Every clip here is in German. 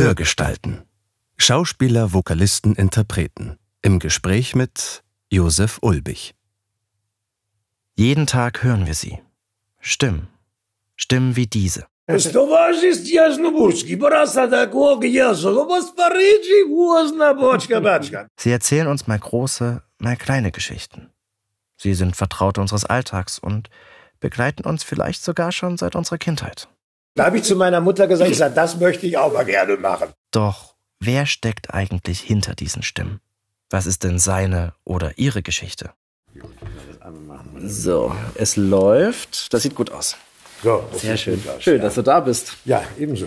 Hörgestalten. Schauspieler, Vokalisten, Interpreten. Im Gespräch mit Josef Ulbich. Jeden Tag hören wir sie. Stimmen. Stimmen wie diese. Sie erzählen uns mal große, mal kleine Geschichten. Sie sind Vertraute unseres Alltags und begleiten uns vielleicht sogar schon seit unserer Kindheit. Da habe ich zu meiner Mutter gesagt, ich sag, das möchte ich auch mal gerne machen. Doch wer steckt eigentlich hinter diesen Stimmen? Was ist denn seine oder ihre Geschichte? So, es läuft. Das sieht gut aus. So, das Sehr schön. aus, Schön, ja. dass du da bist. Ja, ebenso.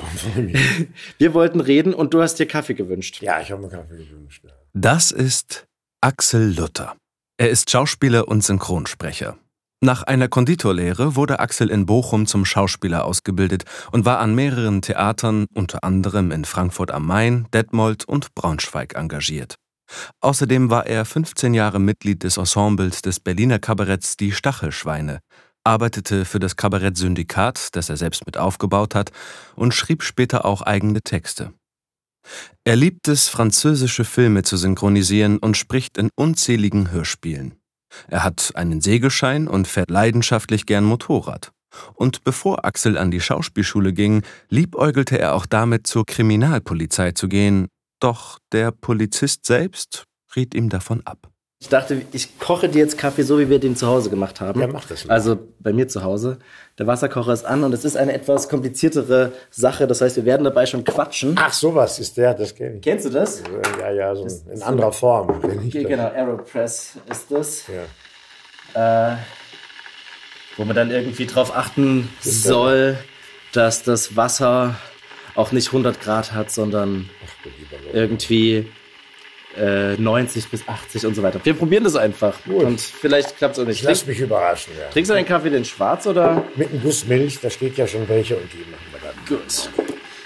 Wir wollten reden und du hast dir Kaffee gewünscht. ja, ich habe mir Kaffee gewünscht. Das ist Axel Luther. Er ist Schauspieler und Synchronsprecher. Nach einer Konditorlehre wurde Axel in Bochum zum Schauspieler ausgebildet und war an mehreren Theatern, unter anderem in Frankfurt am Main, Detmold und Braunschweig engagiert. Außerdem war er 15 Jahre Mitglied des Ensembles des Berliner Kabaretts Die Stachelschweine, arbeitete für das Kabarett-Syndikat, das er selbst mit aufgebaut hat, und schrieb später auch eigene Texte. Er liebt es, französische Filme zu synchronisieren und spricht in unzähligen Hörspielen. Er hat einen Segelschein und fährt leidenschaftlich gern Motorrad. Und bevor Axel an die Schauspielschule ging, liebäugelte er auch damit, zur Kriminalpolizei zu gehen. Doch der Polizist selbst riet ihm davon ab. Ich dachte, ich koche dir jetzt Kaffee, so wie wir den zu Hause gemacht haben. Ja, mach das mal. Also bei mir zu Hause. Der Wasserkocher ist an und es ist eine etwas kompliziertere Sache. Das heißt, wir werden dabei schon quatschen. Ach, sowas ist der, das kenne ich. Kennst du das? Ja, ja, so in anderer Form. das. Genau, Aeropress ist das. Ja. Äh, wo man dann irgendwie drauf achten soll, dass das Wasser auch nicht 100 Grad hat, sondern irgendwie äh, 90 bis 80 und so weiter. Wir probieren das einfach. Gut. Und vielleicht klappt es auch nicht. Ich lass mich überraschen, ja. trinkst du den Kaffee den schwarz oder? Mit einem Guss Milch, da steht ja schon welche und die machen wir dann. Gut.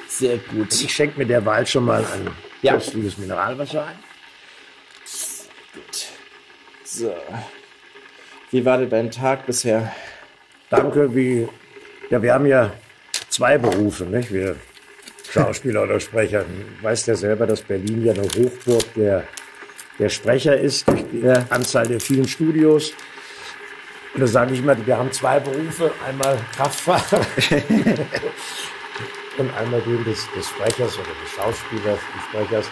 Sehr gut. Ich schenke mir derweil schon mal ein Ja. köstliches Mineralwasser ein. So. Wie war denn dein Tag bisher? Danke, wie, ja, wir haben ja zwei Berufe, nicht? Wir Schauspieler oder Sprecher. Du weißt ja selber, dass Berlin ja eine Hochburg der, der Sprecher ist, durch die Ja. Anzahl der vielen Studios. Und da sage ich mal, wir haben zwei Berufe, einmal Kraftfahrer und einmal den des, des Sprechers oder des Schauspielers, des Sprechers.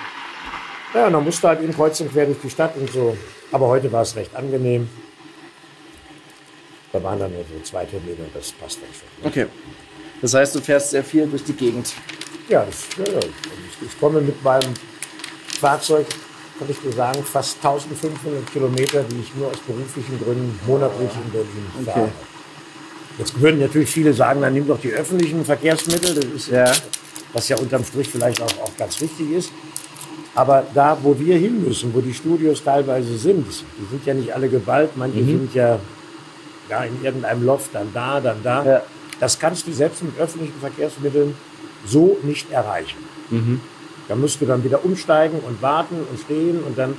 Ja, und dann musst du halt eben kreuz und quer durch die Stadt und so. Aber heute war es recht angenehm. Da waren dann nur so zwei Termine und das passt dann schon. Okay. Das heißt, du fährst sehr viel durch die Gegend. Ja, das, ja. Und Ich, ich komme mit meinem Fahrzeug, kann ich dir sagen, fast 1500 Kilometer, die ich nur aus beruflichen Gründen monatlich in Berlin fahre. Jetzt würden natürlich viele sagen, dann nimm doch die öffentlichen Verkehrsmittel, das ist, Ja. was ja unterm Strich vielleicht auch, auch ganz wichtig ist. Aber da, wo wir hin müssen, wo die Studios teilweise sind, die sind ja nicht alle geballt, manche sind ja, ja in irgendeinem Loft, dann da, dann da. Ja. Das kannst du selbst mit öffentlichen Verkehrsmitteln so nicht erreichen. Da musst du dann wieder umsteigen und warten und stehen und dann.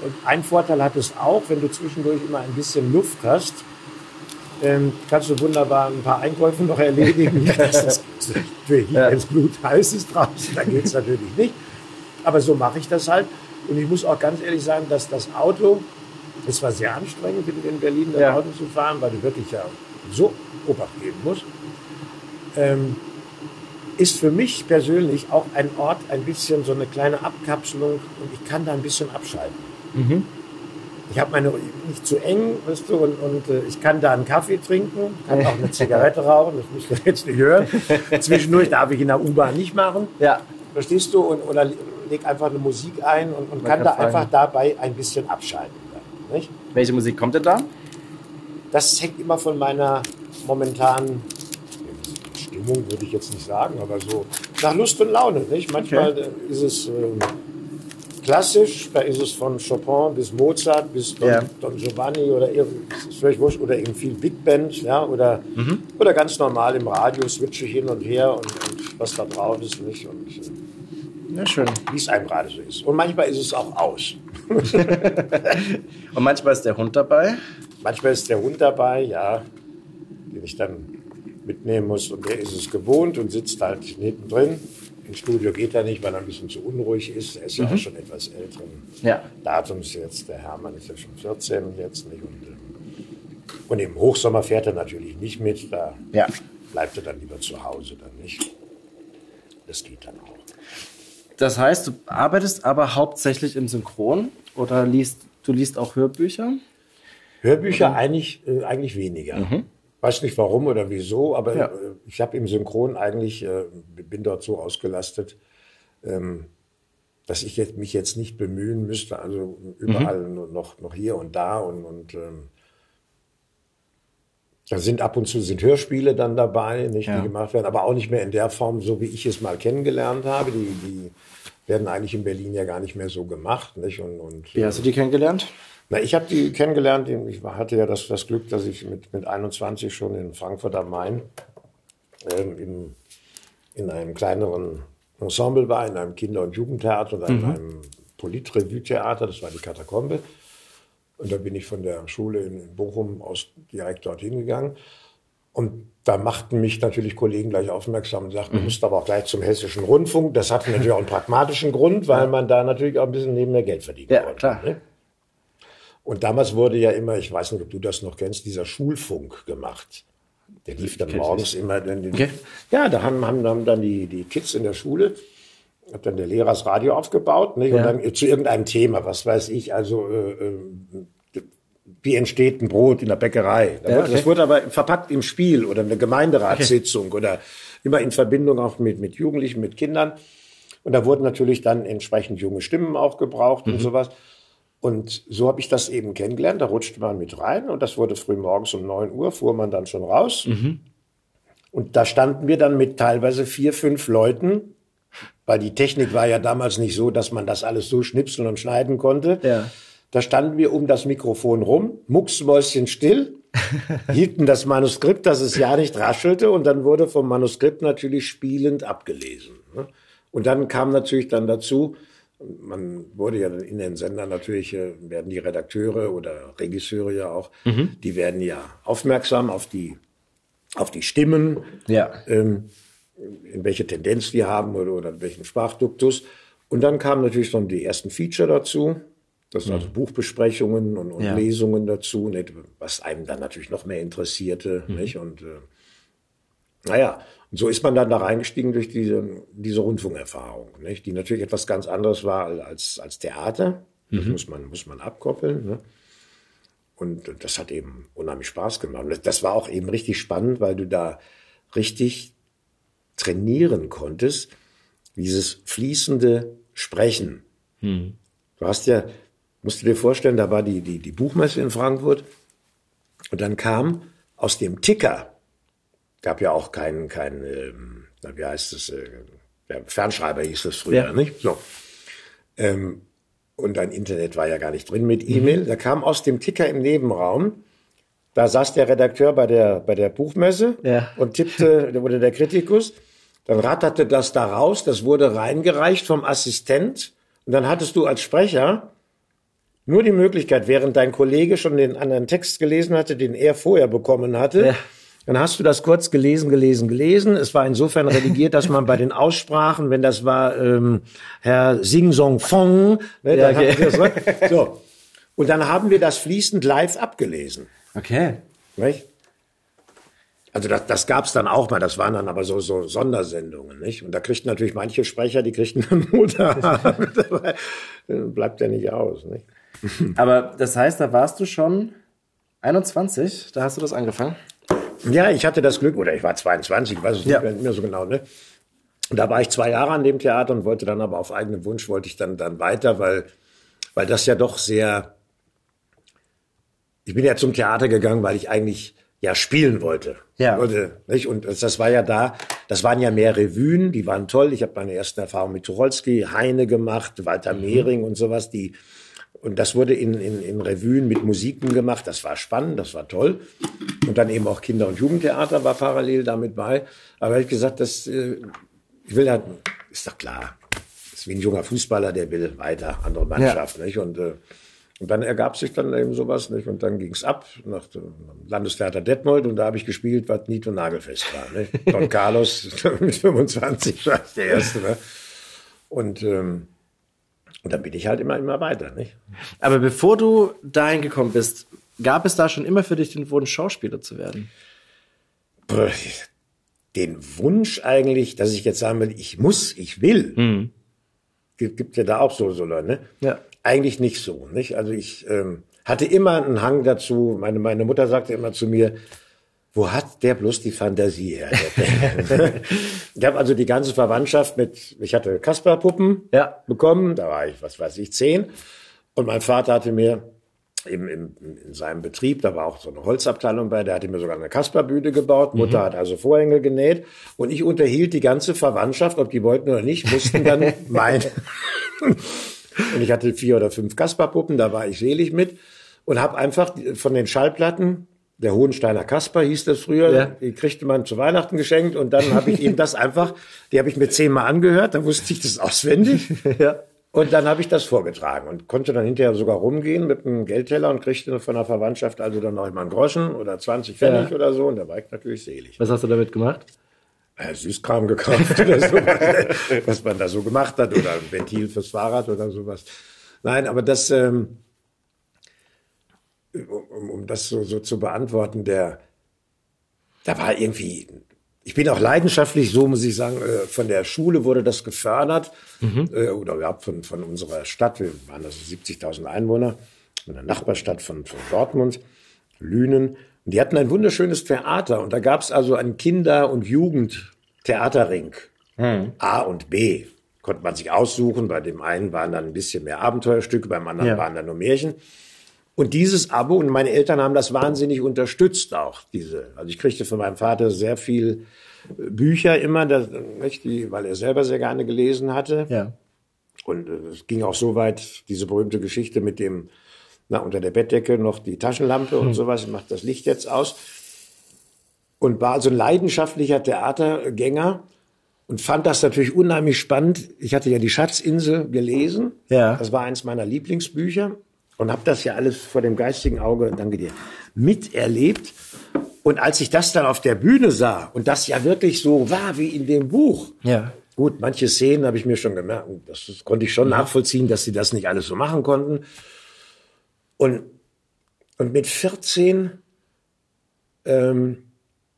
Und ein Vorteil hat es auch, wenn du zwischendurch immer ein bisschen Luft hast, ähm, kannst du wunderbar ein paar Einkäufe noch erledigen. Ja, das ist natürlich, Ja. wenn es Blut heiß ist draußen, dann geht es natürlich nicht. Aber so mache ich das halt. Und ich muss auch ganz ehrlich sagen, dass das Auto, es war sehr anstrengend, in in Berlin das Ja. Auto zu fahren, weil du wirklich ja so Obacht geben musst. Ähm, ist für mich persönlich auch ein Ort, ein bisschen so eine kleine Abkapselung und ich kann da ein bisschen abschalten. Ich habe meine nicht zu eng, weißt du, und, und äh, ich kann da einen Kaffee trinken, kann auch eine Zigarette rauchen, das musst du jetzt nicht hören. Zwischendurch darf ich in der U-Bahn nicht machen, Ja. verstehst du, und, oder leg einfach eine Musik ein und, und kann da fragen. einfach dabei ein bisschen abschalten. Dann? Welche Musik kommt denn da? Das hängt immer von meiner momentanen Stimmung, würde ich jetzt nicht sagen, aber so nach Lust und Laune. Nicht? Manchmal äh, ist es ähm, klassisch, da ist es von Chopin bis Mozart bis Don, Ja. Don Giovanni oder irgend- das ist völlig wurscht, oder eben viel Big Band, ja, oder, Mhm. oder ganz normal im Radio switche ich hin und her und, und was da drauf ist nicht und äh, Ja, schön. wie es einem gerade so ist. Und manchmal ist es auch aus. Und manchmal ist der Hund dabei. Manchmal ist der Hund dabei, ja, den ich dann mitnehmen muss. Und der ist es gewohnt und sitzt halt hinten drin. ins Studio geht er nicht, weil er ein bisschen zu unruhig ist. Er ist ja auch schon etwas älteren Ja. Datums jetzt. Der Hermann ist ja schon 14 jetzt nicht. Und, äh, und im Hochsommer fährt er natürlich nicht mit. Da Ja. bleibt er dann lieber zu Hause dann nicht. Das geht dann auch. Das heißt, du arbeitest aber hauptsächlich im Synchron oder liest, du liest auch Hörbücher? Hörbücher eigentlich, äh, eigentlich weniger. Weiß nicht warum oder wieso, aber Ja. äh, ich habe im Synchron eigentlich, äh, bin dort so ausgelastet, ähm, dass ich jetzt, mich jetzt nicht bemühen müsste, also überall nur noch, noch hier und da und, und ähm, da sind ab und zu sind Hörspiele dann dabei, nicht, Ja. die gemacht werden, aber auch nicht mehr in der Form, so wie ich es mal kennengelernt habe. Die, die werden eigentlich in Berlin ja gar nicht mehr so gemacht, nicht? Und, und Wie hast du die kennengelernt? Na, ich habe die kennengelernt. Ich hatte ja das, das Glück, dass ich mit, mit 21 schon in Frankfurt am Main ähm, in, in einem kleineren Ensemble war, in einem Kinder- und Jugendtheater oder in einem Politrevue-Theater. Das war die Katakombe. Und da bin ich von der Schule in, in Bochum aus direkt dorthin gegangen. Und da machten mich natürlich Kollegen gleich aufmerksam und sagten, du musst aber auch gleich zum Hessischen Rundfunk. Das hatte natürlich auch einen pragmatischen Grund, weil man da natürlich auch ein bisschen nebenher Geld verdienen Ja, wollte. klar. Ne? Und damals wurde ja immer, ich weiß nicht, ob du das noch kennst, dieser Schulfunk gemacht. Der lief dann morgens immer. Dann den, Okay. Ja, da haben, haben, haben dann die, die Kids in der Schule, hat dann der Lehrer das Radio aufgebaut nicht? Ja. und dann zu irgendeinem Thema, was weiß ich, also äh, äh, wie entsteht ein Brot in der Bäckerei. Ja, wurde, okay. Das wurde aber verpackt im Spiel oder eine Gemeinderatssitzung oder immer in Verbindung auch mit, mit Jugendlichen, mit Kindern. Und da wurden natürlich dann entsprechend junge Stimmen auch gebraucht Mhm. und sowas. Und so habe ich das eben kennengelernt. Da rutschte man mit rein und das wurde früh morgens um 9 Uhr, fuhr man dann schon raus. Mhm. Und da standen wir dann mit teilweise vier, fünf Leuten, weil die Technik war ja damals nicht so, dass man das alles so schnipseln und schneiden konnte. Ja. Da standen wir um das Mikrofon rum, mucksmäuschen still, hielten das Manuskript, dass es ja nicht raschelte und dann wurde vom Manuskript natürlich spielend abgelesen. ne? Und dann kam natürlich dann dazu, man wurde ja in den Sendern natürlich, äh, werden die Redakteure oder Regisseure ja auch, die werden ja aufmerksam auf die, auf die Stimmen, Ja. ähm, in welche Tendenz die haben oder, oder in welchen Sprachduktus. Und dann kamen natürlich schon die ersten Feature dazu. Das sind also Buchbesprechungen und, und Ja. Lesungen dazu, nicht? was einem dann natürlich noch mehr interessierte. Nicht? Und äh, naja, und so ist man dann da reingestiegen durch diese, diese Rundfunkerfahrung, nicht? die natürlich etwas ganz anderes war als, als Theater. Das muss, man, muss man abkoppeln. Ne? Und das hat eben unheimlich Spaß gemacht. Und das- das war auch eben richtig spannend, weil du da richtig trainieren konntest, dieses fließende Sprechen. Du hast ja, musst du dir vorstellen, da war die, die, die Buchmesse in Frankfurt und dann kam aus dem Ticker, gab ja auch keinen, keinen ähm, wie heißt es, äh, ja, Fernschreiber hieß das früher, Ja. nicht? So. Ähm, und ein Internet war ja gar nicht drin mit E-Mail. Da kam aus dem Ticker im Nebenraum, da saß der Redakteur bei der, bei der Buchmesse Ja. und tippte, oder der Kritikus, dann ratterte das da raus, das wurde reingereicht vom Assistent und dann hattest du als Sprecher nur die Möglichkeit, während dein Kollege schon den anderen Text gelesen hatte, den er vorher bekommen hatte, Ja. Dann hast du das kurz gelesen, gelesen, gelesen. Es war insofern redigiert, dass man bei den Aussprachen, wenn das war ähm, Herr Sing Song Fong, ne, Ja, okay. das, so. Und dann haben wir das fließend live abgelesen. Okay. Nicht? Also das, das gab es dann auch mal, das waren dann aber so, so Sondersendungen, nicht? Und da kriegten natürlich manche Sprecher, die kriegten dann Mutter, bleibt ja nicht aus, nicht? Aber das heißt, da warst du schon 21, da hast du das angefangen? Ja, ich hatte das Glück, oder ich war 22, ich weiß es Ja. nicht mehr so genau, ne? Und da war ich zwei Jahre an dem Theater und wollte dann aber auf eigenen Wunsch wollte ich dann, dann weiter, weil, weil das ja doch sehr, ich bin ja zum Theater gegangen, weil ich eigentlich ja spielen wollte. Ja. Wollte, nicht? Und das, war ja da, das waren ja mehr Revuen, die waren toll. Ich habe meine ersten Erfahrungen mit Tucholsky, Heine gemacht, Walter Mehring und sowas, die, und das wurde in, in, in Revuen mit Musiken gemacht. Das war spannend, das war toll. Und dann eben auch Kinder- und Jugendtheater war parallel damit bei. Aber ich gesagt, das, äh, ich will halt, ist doch klar. Das ist wie ein junger Fußballer, der will weiter, andere Mannschaft, nicht? Und, äh, Und dann ergab sich dann eben sowas, nicht? Und dann ging's ab nach dem Landestheater Detmold und da habe ich gespielt, was Nito Nagelfest war. Nicht? Don Carlos mit 25 war der erste. Ne? Und, ähm, und dann bin ich halt immer, immer weiter. Nicht? Aber bevor du dahin gekommen bist, gab es da schon immer für dich den Wunsch, Schauspieler zu werden? Den Wunsch eigentlich, dass ich jetzt sagen will, ich muss, ich will. Mhm. Gibt ja da auch so, so Leute, ne? Ja. Eigentlich nicht so, nicht? Also ich ähm, hatte immer einen Hang dazu. Meine, meine Mutter sagte immer zu mir, wo hat der bloß die Fantasie her? ich habe also die ganze Verwandtschaft mit, ich hatte Kasperpuppen ja. bekommen, da war ich, was weiß ich, zehn. Und mein Vater hatte mir im, im, in seinem Betrieb, da war auch so eine Holzabteilung bei, der hatte mir sogar eine Kasperbühne gebaut. Mutter mhm. hat also Vorhänge genäht und ich unterhielt die ganze Verwandtschaft, ob die wollten oder nicht, mussten dann mein. und ich hatte vier oder fünf Kasperpuppen, da war ich selig mit und habe einfach von den Schallplatten der Hohensteiner Kasper hieß das früher. Ja. Die kriegte man zu Weihnachten geschenkt und dann habe ich eben das einfach, die habe ich mir zehnmal angehört, da wusste ich das auswendig. ja. Und dann habe ich das vorgetragen und konnte dann hinterher sogar rumgehen mit einem Geldteller und kriegte von der Verwandtschaft also dann noch immer einen Groschen oder 20 Pfennig ja. oder so. Und da war ich natürlich selig. Was hast du damit gemacht? Ja, Süßkram gekauft oder so, was man da so gemacht hat oder ein Ventil fürs Fahrrad oder sowas. Nein, aber das, ähm, um, um das so, so zu beantworten, der, da war irgendwie ich bin auch leidenschaftlich, so muss ich sagen, äh, von der Schule wurde das gefördert mhm. Äh, oder überhaupt von, von unserer Stadt. Wir waren also 70.000 Einwohner, in der Nachbarstadt von, von Dortmund, Lünen. Und die hatten ein wunderschönes Theater und da gab es also einen Kinder- und Jugendtheaterring. Mhm. A und B konnte man sich aussuchen. Bei dem einen waren dann ein bisschen mehr Abenteuerstücke, beim anderen ja. waren dann nur Märchen. Und dieses Abo, und meine Eltern haben das wahnsinnig unterstützt auch, diese. Also ich kriegte von meinem Vater sehr viel äh, Bücher immer, das, nicht, die, weil er selber sehr gerne gelesen hatte. Ja. Und äh, es ging auch so weit, diese berühmte Geschichte mit dem, na, unter der Bettdecke noch die Taschenlampe hm. und sowas, macht das Licht jetzt aus. Und war also ein leidenschaftlicher Theatergänger und fand das natürlich unheimlich spannend. Ich hatte ja die Schatzinsel gelesen. Ja. Das war eins meiner Lieblingsbücher und habe das ja alles vor dem geistigen Auge, danke dir, miterlebt. Und als ich das dann auf der Bühne sah und das ja wirklich so war wie in dem Buch, ja. gut, manche Szenen habe ich mir schon gemerkt, das, konnte ich schon ja. nachvollziehen, dass sie das nicht alles so machen konnten. Und, und mit 14, ähm,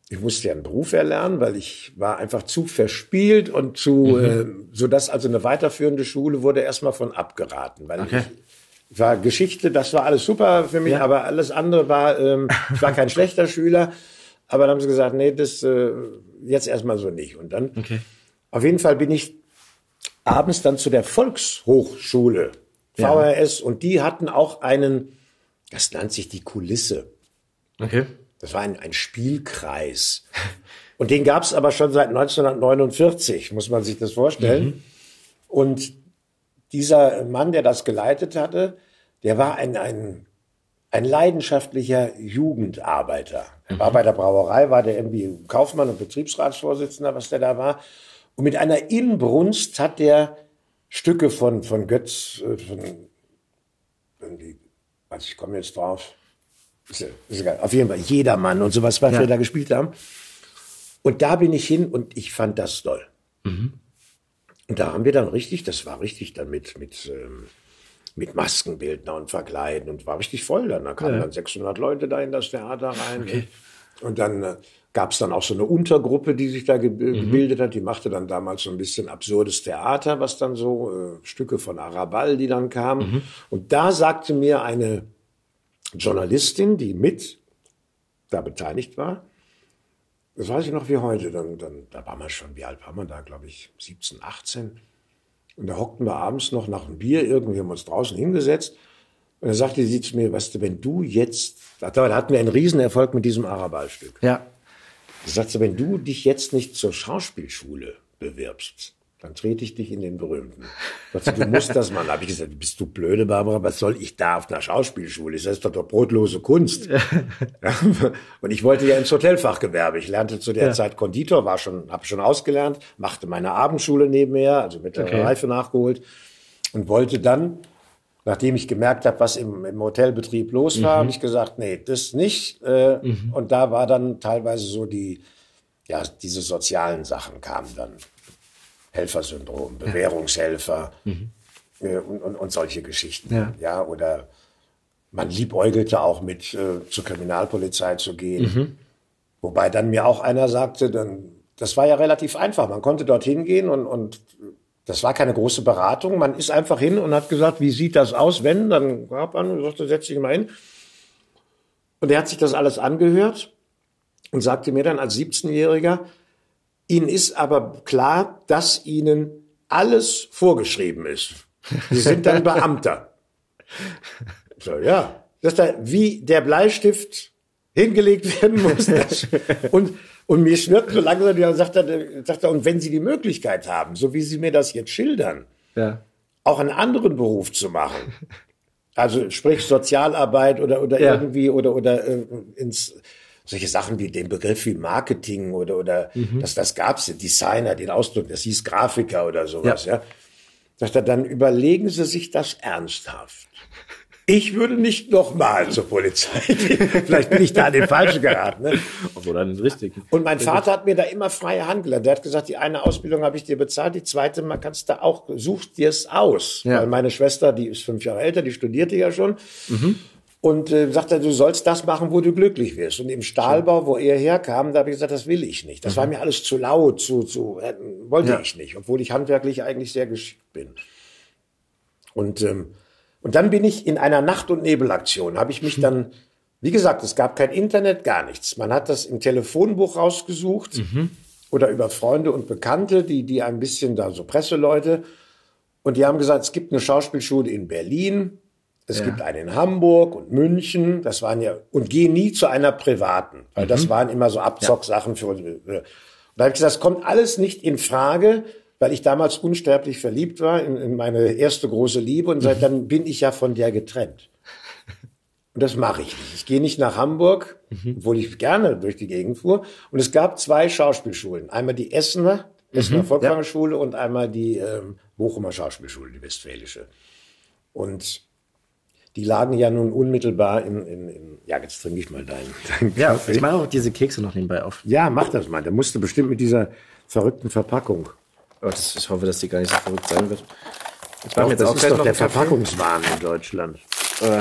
ich musste ja einen Beruf erlernen, weil ich war einfach zu verspielt und zu, mhm. äh, so dass also eine weiterführende Schule wurde erstmal von abgeraten, weil okay. ich war Geschichte, das war alles super für mich, ja. aber alles andere war, ähm, ich war kein schlechter Schüler, aber dann haben sie gesagt, nee, das äh, jetzt erstmal so nicht. Und dann, okay. auf jeden Fall bin ich abends dann zu der Volkshochschule, VRS, ja. und die hatten auch einen, das nennt sich die Kulisse. Okay. Das war ein, ein Spielkreis. Und den gab es aber schon seit 1949, muss man sich das vorstellen. Mhm. Und dieser Mann, der das geleitet hatte, der war ein, ein, ein leidenschaftlicher Jugendarbeiter. Er war mhm. bei der Brauerei, war der irgendwie Kaufmann und Betriebsratsvorsitzender, was der da war. Und mit einer Inbrunst hat der Stücke von, von Götz, äh, von, irgendwie, also ich komme jetzt drauf, ist, ist egal, auf jeden Fall Jedermann und sowas, was ja. wir da gespielt haben. Und da bin ich hin und ich fand das toll. Mhm. Und da haben wir dann richtig, das war richtig dann mit, mit, ähm, mit Maskenbildner und Verkleiden und war richtig voll dann. Da kamen ja. dann 600 Leute da in das Theater rein. Okay. Und dann äh, gab es dann auch so eine Untergruppe, die sich da ge mhm. gebildet hat. Die machte dann damals so ein bisschen absurdes Theater, was dann so äh, Stücke von Arabal, die dann kamen. Mhm. Und da sagte mir eine Journalistin, die mit da beteiligt war, das weiß ich noch wie heute. Dann, dann, da waren wir schon, wie alt waren wir da, glaube ich, 17, 18. Und da hockten wir abends noch nach einem Bier, irgendwie haben wir uns draußen hingesetzt. Und dann sagte sie zu mir, weißt du, wenn du jetzt, da hatten wir einen Riesenerfolg mit diesem Araballstück. Ja. Da sagte, wenn du dich jetzt nicht zur Schauspielschule bewirbst, dann trete ich dich in den Berühmten. Du musst das machen. Da habe ich gesagt, bist du blöde, Barbara, was soll ich da auf einer Schauspielschule? Das ist doch, doch brotlose Kunst. Ja. Und ich wollte ja ins Hotelfachgewerbe. Ich lernte zu der ja. Zeit Konditor, war schon, habe schon ausgelernt, machte meine Abendschule nebenher, also mittlere okay. Reife nachgeholt und wollte dann Nachdem ich gemerkt habe, was im, im Hotelbetrieb los war, mhm. habe ich gesagt, nee, das nicht. Äh, mhm. Und da war dann teilweise so die, ja, diese sozialen Sachen kamen dann. Helfersyndrom, Bewährungshelfer mhm. äh, und, und, und, solche Geschichten. Ja. ja, oder man liebäugelte auch mit äh, zur Kriminalpolizei zu gehen. Mhm. Wobei dann mir auch einer sagte, dann, das war ja relativ einfach. Man konnte dorthin gehen und, und das war keine große Beratung. Man ist einfach hin und hat gesagt, wie sieht das aus, wenn? Dann gab man und sagte, setz dich mal hin. Und er hat sich das alles angehört und sagte mir dann als 17-Jähriger, Ihnen ist aber klar, dass Ihnen alles vorgeschrieben ist. Sie sind dann Beamter. So, ja. Das ist da, wie der Bleistift hingelegt werden muss. und, und mir schwirrt so langsam, ja, sagt er, sagt er, und wenn Sie die Möglichkeit haben, so wie Sie mir das jetzt schildern, ja. auch einen anderen Beruf zu machen, also sprich Sozialarbeit oder, oder ja. irgendwie oder, oder äh, ins, solche Sachen wie den Begriff wie Marketing oder, oder mhm. das, das gab's, Designer, den Ausdruck, das hieß Grafiker oder sowas, ja. ja. Sagt er, dann überlegen Sie sich das ernsthaft. Ich würde nicht nochmal zur Polizei gehen. Vielleicht bin ich da an den Falschen geraten. Ne? Obwohl dann den richtigen. Und mein Vater hat mir da immer freie Hand gelernt. Der hat gesagt, die eine Ausbildung habe ich dir bezahlt, die zweite mal kannst du auch, such dir es aus. Ja. Weil meine Schwester, die ist fünf Jahre älter, die studierte ja schon. Mhm. Und äh, sagte, du sollst das machen, wo du glücklich wirst. Und im Stahlbau, wo er herkam, da habe ich gesagt, das will ich nicht. Das mhm. war mir alles zu laut, zu, zu äh, wollte ja. ich nicht, obwohl ich handwerklich eigentlich sehr geschickt bin. Und ähm, und dann bin ich in einer Nacht- und Nebelaktion, habe ich mich mhm. dann, wie gesagt, es gab kein Internet, gar nichts. Man hat das im Telefonbuch rausgesucht mhm. oder über Freunde und Bekannte, die, die ein bisschen da so Presseleute. Und die haben gesagt, es gibt eine Schauspielschule in Berlin, es ja. gibt eine in Hamburg und München. Das waren ja, und geh nie zu einer privaten, weil mhm. das waren immer so Abzocksachen ja. für uns. Und da habe ich gesagt, das kommt alles nicht in Frage weil ich damals unsterblich verliebt war in, in meine erste große Liebe und seit mhm. dann bin ich ja von der getrennt. Und das mache ich nicht. Ich gehe nicht nach Hamburg, mhm. obwohl ich gerne durch die Gegend fuhr. Und es gab zwei Schauspielschulen. Einmal die Essener, Essener mhm, Volkwanger Schule ja. und einmal die ähm, Bochumer Schauspielschule, die Westfälische. Und die lagen ja nun unmittelbar in, in, in ja, jetzt trinke ich mal deinen, deinen Ja, Kaffee. ich mache auch diese Kekse noch nebenbei auf. Ja, mach das mal. Der musste bestimmt mit dieser verrückten Verpackung. Oh, das, ich hoffe, dass die gar nicht so verrückt sein wird. Ich mache jetzt das auch ist doch der Verpackungswahn in Deutschland. Äh,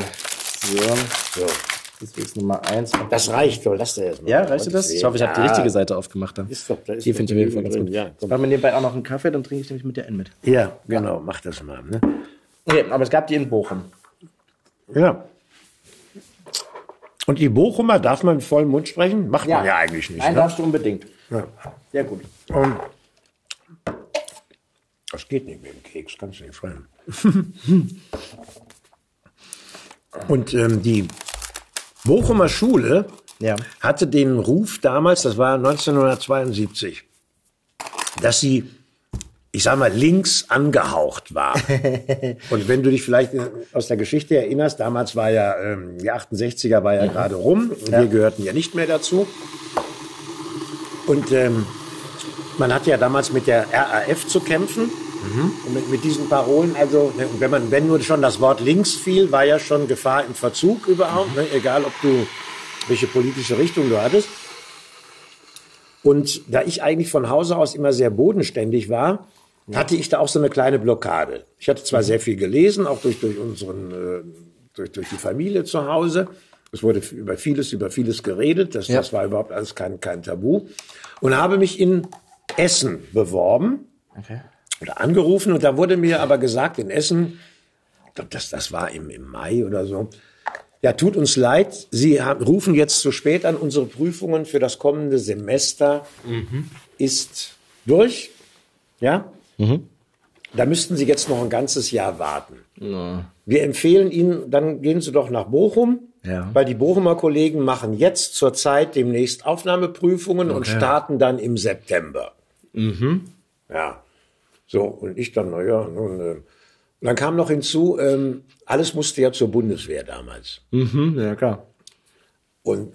so. so. Das ist Nummer eins. Das reicht, doch. Lass dir erstmal. Ja, reicht dir das? Ich hoffe, ich habe die richtige Seite aufgemacht dann. Ist doch, da ist die finde ich auf jeden Fall ganz gut. Ja, ich mache mir nebenbei auch noch einen Kaffee, dann trinke ich nämlich mit dir einen mit. Ja, genau. Mach das mal. Ne? Okay, aber es gab die in Bochum. Ja. Und die Bochumer, darf man mit vollem Mund sprechen? Macht man ja eigentlich nicht. Nein, ne? darfst du unbedingt. Ja. Sehr gut. Und das geht nicht mit dem Keks, kannst du nicht schreiben. Und ähm, die Bochumer Schule ja. hatte den Ruf damals, das war 1972, dass sie, ich sag mal, links angehaucht war. Und wenn du dich vielleicht aus der Geschichte erinnerst, damals war ja, ähm, die 68er war ja mhm. gerade rum, ja. wir gehörten ja nicht mehr dazu. Und ähm, man hatte ja damals mit der RAF zu kämpfen. Mhm. Und mit, mit, diesen Parolen, also ne, wenn man, wenn nur schon das Wort links fiel, war ja schon Gefahr im Verzug überhaupt, mhm. ne, egal ob du welche politische Richtung du hattest. Und da ich eigentlich von Hause aus immer sehr bodenständig war, hatte ich da auch so eine kleine Blockade. Ich hatte zwar mhm. sehr viel gelesen, auch durch, durch unseren, äh, durch, durch die Familie zu Hause. Es wurde über vieles, über vieles geredet. Das, ja. das war überhaupt alles kein, kein Tabu. Und habe mich in Essen beworben. Okay. Oder angerufen und da wurde mir aber gesagt, in Essen, ich glaube, das, das war im, im Mai oder so, ja, tut uns leid, Sie haben, rufen jetzt zu spät an, unsere Prüfungen für das kommende Semester mhm. ist durch. Ja? Mhm. Da müssten Sie jetzt noch ein ganzes Jahr warten. Ja. Wir empfehlen Ihnen, dann gehen Sie doch nach Bochum, ja. weil die Bochumer Kollegen machen jetzt zurzeit demnächst Aufnahmeprüfungen okay. und starten dann im September. Mhm. Ja. So, und ich dann, naja, nun, äh, und dann kam noch hinzu, ähm, alles musste ja zur Bundeswehr damals. Mhm, ja, klar. Und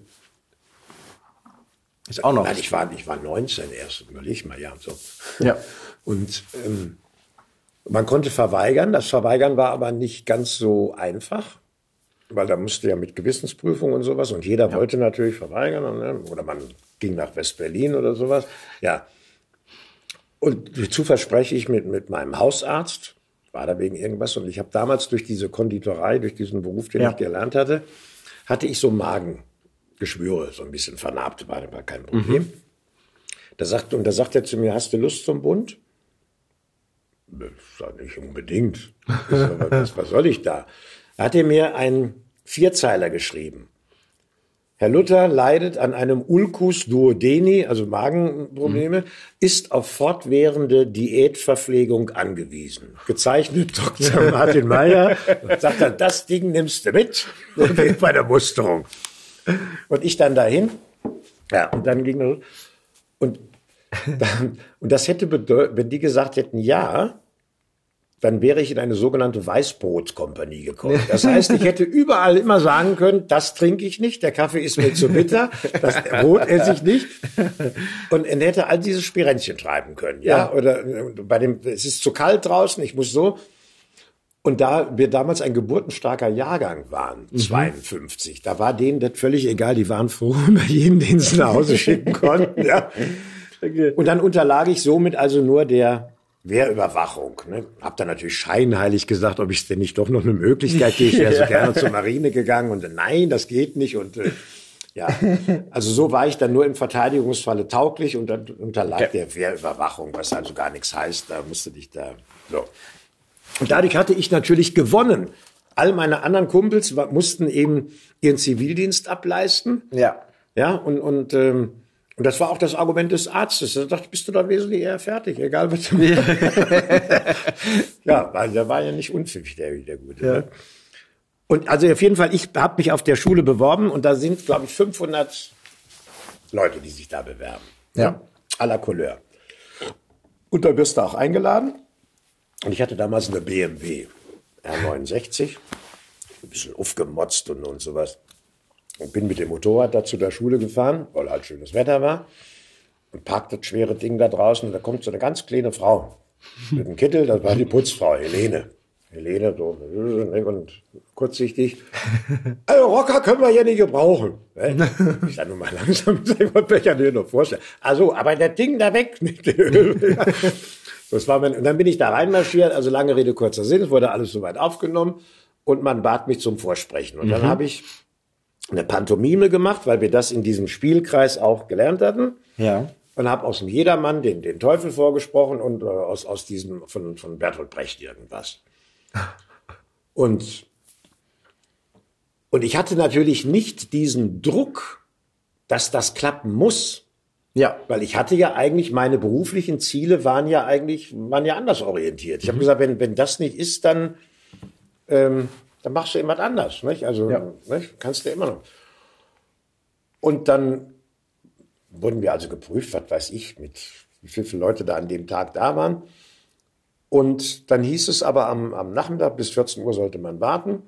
ist auch noch. Nein, ich war, ich war 19 erst, überleg mal, ja. So. Ja. Und ähm, Man konnte verweigern, das Verweigern war aber nicht ganz so einfach, weil da musste ja mit Gewissensprüfung und sowas und jeder ja. wollte natürlich verweigern ne? oder man ging nach West-Berlin oder sowas. Ja. Und dazu verspreche ich mit, mit meinem Hausarzt, war da wegen irgendwas und ich habe damals durch diese Konditorei, durch diesen Beruf, den ja. ich gelernt hatte, hatte ich so Magengeschwüre, so ein bisschen vernarbt, war, war kein Problem. Mhm. Da sagt, und da sagt er zu mir, hast du Lust zum Bund? Das nicht unbedingt. was, was soll ich da? Da hat er mir einen Vierzeiler geschrieben. Herr Luther leidet an einem Ulcus duodeni, also Magenprobleme, mhm. ist auf fortwährende Diätverpflegung angewiesen. Gezeichnet Dr. Martin Meyer. sagt dann, das Ding nimmst du mit bei der Musterung. Und ich dann dahin. Ja, und dann ging und, dann, und das hätte bedeutet, wenn die gesagt hätten, ja, dann wäre ich in eine sogenannte Weißbrotkompanie gekommen. Das heißt, ich hätte überall immer sagen können, das trinke ich nicht, der Kaffee ist mir zu bitter, das Brot esse ich nicht. Und er hätte all diese Spirenzchen treiben können, ja? ja. Oder bei dem, es ist zu kalt draußen, ich muss so. Und da wir damals ein geburtenstarker Jahrgang waren, mhm. 52, da war denen das völlig egal, die waren froh über jeden, den sie nach Hause schicken konnten, ja. Und dann unterlag ich somit also nur der Wehrüberwachung. Ne? Hab dann natürlich scheinheilig gesagt, ob es denn nicht doch noch eine Möglichkeit gibt. Ich wäre so gerne zur Marine gegangen und nein, das geht nicht. Und äh, ja, also so war ich dann nur im Verteidigungsfalle tauglich und dann unterlag okay. der Wehrüberwachung, was also gar nichts heißt. Da musste dich da so. Und dadurch hatte ich natürlich gewonnen. All meine anderen Kumpels mussten eben ihren Zivildienst ableisten. Ja. Ja, und, und ähm, und das war auch das Argument des Arztes. Er dachte, bist du da wesentlich eher fertig, egal was du machst. ja, weil der war ja nicht unpfiffig, der, der Gute. Ja. Ne? Und also auf jeden Fall, ich habe mich auf der Schule beworben und da sind, glaube ich, 500 Leute, die sich da bewerben. Ja. Ne? À la Couleur. Und da wirst du auch eingeladen. Und ich hatte damals eine BMW R69, ein bisschen aufgemotzt und, und sowas. Und bin mit dem Motorrad da zu der Schule gefahren, weil halt schönes Wetter war. Und parkt das schwere Ding da draußen. Und da kommt so eine ganz kleine Frau mit einem Kittel. Das war die Putzfrau, Helene. Helene, so, und kurzsichtig. Also Rocker können wir hier nicht gebrauchen. Ich sag nur mal langsam, ich wollte mir ja nur vorstellen. Also, aber das Ding da weg. Das war mein, und dann bin ich da reinmarschiert, also lange Rede, kurzer Sinn, es wurde alles soweit aufgenommen und man bat mich zum Vorsprechen. Und dann mhm. habe ich eine Pantomime gemacht, weil wir das in diesem Spielkreis auch gelernt hatten. Ja. Und habe aus dem Jedermann den, den Teufel vorgesprochen und äh, aus, aus diesem von, von Bertolt Brecht irgendwas. Und, und ich hatte natürlich nicht diesen Druck, dass das klappen muss. Ja. Weil ich hatte ja eigentlich, meine beruflichen Ziele waren ja eigentlich, waren ja anders orientiert. Ich mhm. habe gesagt, wenn, wenn das nicht ist, dann, ähm, dann machst du jemand anders. Nicht? Also ja. nicht? kannst du immer noch. Und dann wurden wir also geprüft, was weiß ich, mit wie viele Leute da an dem Tag da waren. Und dann hieß es aber am, am Nachmittag bis 14 Uhr sollte man warten.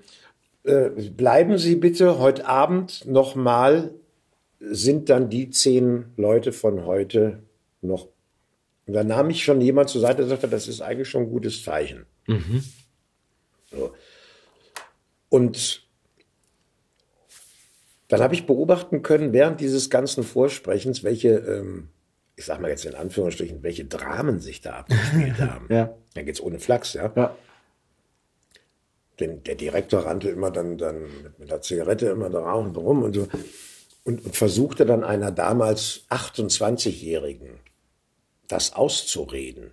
Äh, bleiben Sie bitte heute Abend nochmal, sind dann die zehn Leute von heute noch. Und dann nahm ich schon jemand zur Seite und sagte, das ist eigentlich schon ein gutes Zeichen. Mhm. So. Und dann habe ich beobachten können, während dieses ganzen Vorsprechens, welche, ähm, ich sage mal jetzt in Anführungsstrichen, welche Dramen sich da abgespielt haben. ja. Dann geht's ohne Flachs, ja. ja. Denn der Direktor rannte immer dann, dann mit, mit der Zigarette immer da rum und so. Und, und versuchte dann einer damals 28-Jährigen das auszureden.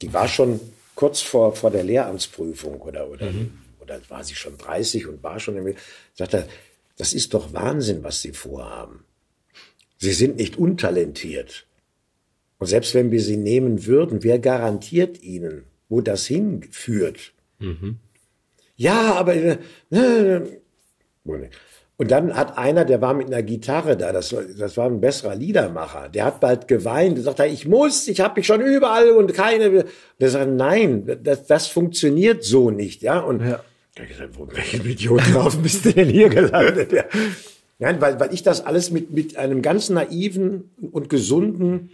Die war schon kurz vor, vor der Lehramtsprüfung oder, oder mhm oder war sie schon 30 und war schon im, sagt er, das ist doch Wahnsinn, was Sie vorhaben. Sie sind nicht untalentiert. Und selbst wenn wir sie nehmen würden, wer garantiert Ihnen, wo das hinführt? Mhm. Ja, aber äh, äh, und dann hat einer, der war mit einer Gitarre da, das, das war ein besserer Liedermacher, der hat bald geweint, der sagt, ich muss, ich habe mich schon überall und keine. Der sagt, nein, das, das funktioniert so nicht, ja. Und ja. Da gesagt, wo welchen Idioten drauf bist du denn hier gelandet? Ja. Nein, weil, weil ich das alles mit, mit einem ganz naiven und gesunden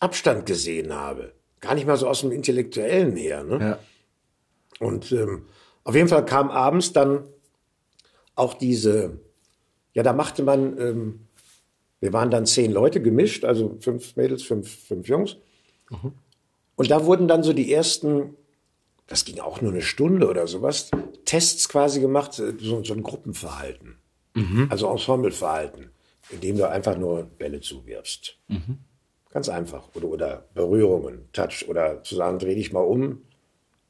Abstand gesehen habe. gar nicht mal so aus dem Intellektuellen her. Ne? Ja. Und ähm, auf jeden Fall kam abends dann auch diese, ja, da machte man, ähm, wir waren dann zehn Leute gemischt, also fünf Mädels, fünf, fünf Jungs. Und da wurden dann so die ersten, das ging auch nur eine Stunde oder sowas, Tests quasi gemacht, äh, so, so ein Gruppenverhalten. Also Ensembleverhalten, indem du einfach nur Bälle zuwirfst. Ganz einfach. Oder, oder Berührungen, Touch oder zu sagen, dreh dich mal um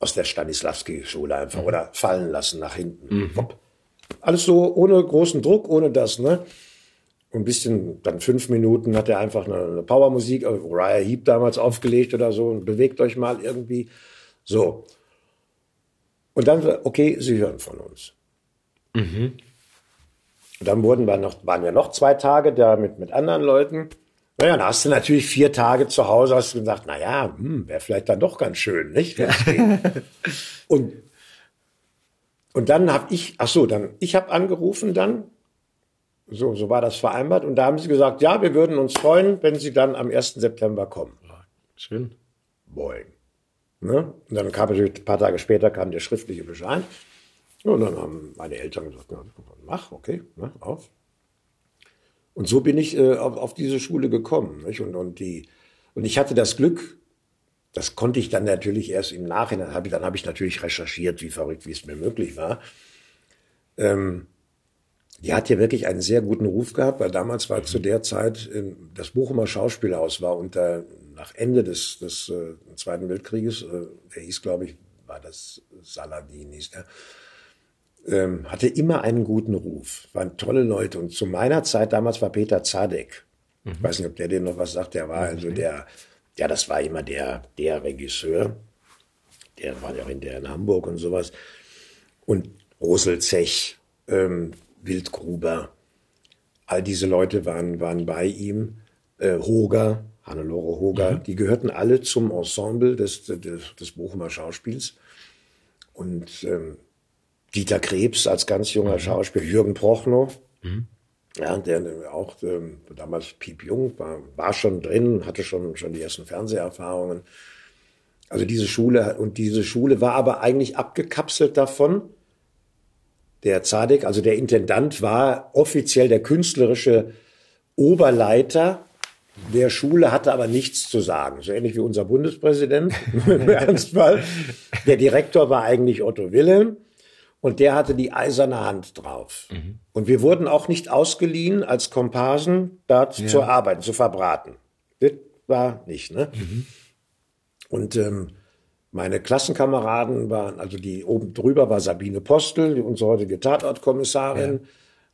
aus der Stanislavski-Schule einfach oder fallen lassen nach hinten. Hopp. Alles so ohne großen Druck, ohne das, ne? Und ein bisschen, dann fünf Minuten hat er einfach eine, eine Powermusik, äh, Uriah Heep damals aufgelegt oder so und bewegt euch mal irgendwie. So. Und dann, okay, Sie hören von uns. Und dann wurden wir noch, waren wir noch zwei Tage da mit, mit anderen Leuten. Naja, dann hast du natürlich vier Tage zu Hause, hast du gesagt, naja, hm, wäre vielleicht dann doch ganz schön, nicht? und, und dann habe ich, ach so, dann, ich habe angerufen dann, so, so war das vereinbart, und da haben sie gesagt, ja, wir würden uns freuen, wenn Sie dann am 1. September kommen. Schön. Boing. Ne? Und dann kam natürlich, ein paar Tage später kam der schriftliche Bescheid. Und dann haben meine Eltern gesagt, na, mach, okay, ne, auf. Und so bin ich äh, auf, auf diese Schule gekommen. Nicht? Und, und, die, und ich hatte das Glück, das konnte ich dann natürlich erst im Nachhinein, hab ich, dann habe ich natürlich recherchiert, wie verrückt, wie es mir möglich war. Ähm, die hat ja wirklich einen sehr guten Ruf gehabt, weil damals war zu der Zeit ähm, das Bochumer Schauspielhaus war unter nach Ende des, des äh, Zweiten Weltkrieges, äh, der hieß, glaube ich, war das Saladin, hieß der, ähm, hatte immer einen guten Ruf, waren tolle Leute. Und zu meiner Zeit damals war Peter Zadek. Ich weiß nicht, ob der dem noch was sagt, der war also der, ja, das war immer der, der Regisseur. Der war ja auch in der in Hamburg und sowas. Und Rosel Zech, ähm, Wildgruber, all diese Leute waren, waren bei ihm. Äh, Hoger, Hannelore Hoger, die gehörten alle zum Ensemble des, des, des Bochumer Schauspiels. Und ähm, Dieter Krebs als ganz junger Schauspieler, Jürgen Prochnow, ja, der auch ähm, damals piepjung war, war schon drin, hatte schon, schon die ersten Fernseherfahrungen. Also diese Schule, und diese Schule war aber eigentlich abgekapselt davon. Der Zadek, also der Intendant, war offiziell der künstlerische Oberleiter der Schule, hatte aber nichts zu sagen. So ähnlich wie unser Bundespräsident im Ernstfall. Der Direktor war eigentlich Otto Wilhelm. Und der hatte die eiserne Hand drauf. Und wir wurden auch nicht ausgeliehen als Komparsen da zu arbeiten, zu verbraten. Das war nicht, ne? Und ähm, meine Klassenkameraden waren, also die oben drüber war Sabine Postel, unsere heutige Tatortkommissarin. Ne,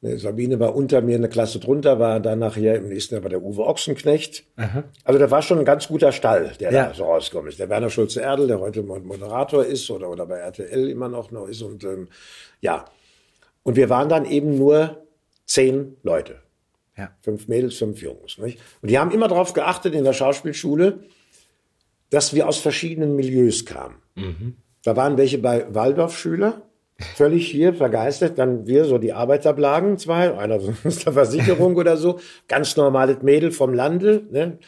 Sabine war unter mir, eine Klasse drunter, war dann nachher im nächsten Jahr war der Uwe Ochsenknecht. Also da war schon ein ganz guter Stall, der Ja. da so rausgekommen ist. Der Werner Schulze-Erdl, der heute Moderator ist oder, oder bei RTL immer noch, noch ist. Und ähm, ja, und wir waren dann eben nur zehn Leute. Ja. Fünf Mädels, fünf Jungs. Nicht? Und die haben immer darauf geachtet in der Schauspielschule, dass wir aus verschiedenen Milieus kamen. Da waren welche bei Waldorfschüler, völlig hier vergeistert, dann wir, so die Arbeiterblagen, zwei, einer aus der Versicherung oder so, ganz normales Mädel vom Lande, ne,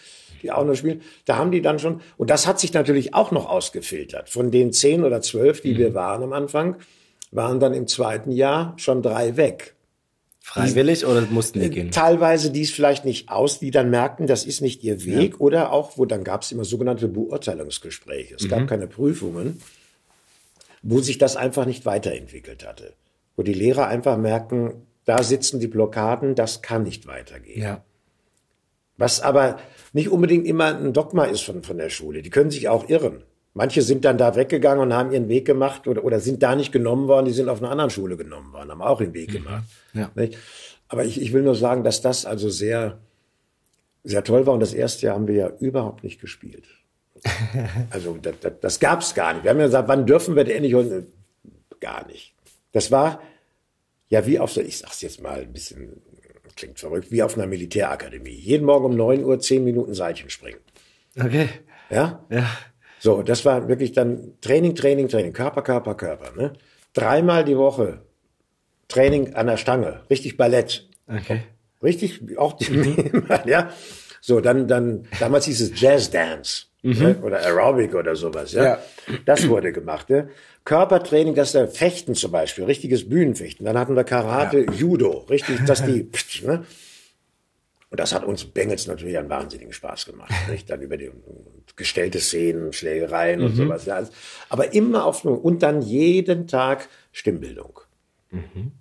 die auch noch spielen. Da haben die dann schon, und das hat sich natürlich auch noch ausgefiltert. Von den zehn oder zwölf, die wir waren am Anfang, waren dann im zweiten Jahr schon drei weg. Freiwillig oder mussten die Äh, gehen? Teilweise die es vielleicht nicht aus, die dann merkten, das ist nicht ihr Weg. Oder auch, wo dann gab es immer sogenannte Beurteilungsgespräche. Es gab keine Prüfungen, wo sich das einfach nicht weiterentwickelt hatte. Wo die Lehrer einfach merken, da sitzen die Blockaden, das kann nicht weitergehen. Ja. Was aber nicht unbedingt immer ein Dogma ist von, von der Schule. Die können sich auch irren. Manche sind dann da weggegangen und haben ihren Weg gemacht oder, oder sind da nicht genommen worden, die sind auf einer anderen Schule genommen worden, haben auch ihren Weg gemacht. Ja. Aber ich, ich will nur sagen, dass das also sehr, sehr toll war und das erste Jahr haben wir ja überhaupt nicht gespielt. Also das, das, das gab es gar nicht. Wir haben ja gesagt, wann dürfen wir denn endlich? Und, gar nicht. Das war ja wie auf so, ich sag's jetzt mal ein bisschen, klingt verrückt, wie auf einer Militärakademie. Jeden Morgen um 9 Uhr zehn Minuten Seilchen springen. Okay. Ja? Ja. So, das war wirklich dann Training, Training, Training, Körper, Körper, Körper. Ne? Dreimal die Woche Training an der Stange, richtig Ballett. Okay. Richtig, auch die, ja. So, dann, dann, damals hieß es Jazz Dance. Mhm. Ne? Oder Aerobic oder sowas, ja. ja. Das wurde gemacht, ne? Körpertraining, das ist Fechten zum Beispiel, richtiges Bühnenfechten. Dann hatten wir Karate, ja. Judo, richtig, dass die, ne? Und das hat uns Bengels natürlich einen wahnsinnigen Spaß gemacht. Nicht? Dann über die gestellte Szenen, Schlägereien und mhm. sowas. Ja. Aber immer auf und dann jeden Tag Stimmbildung. Mhm.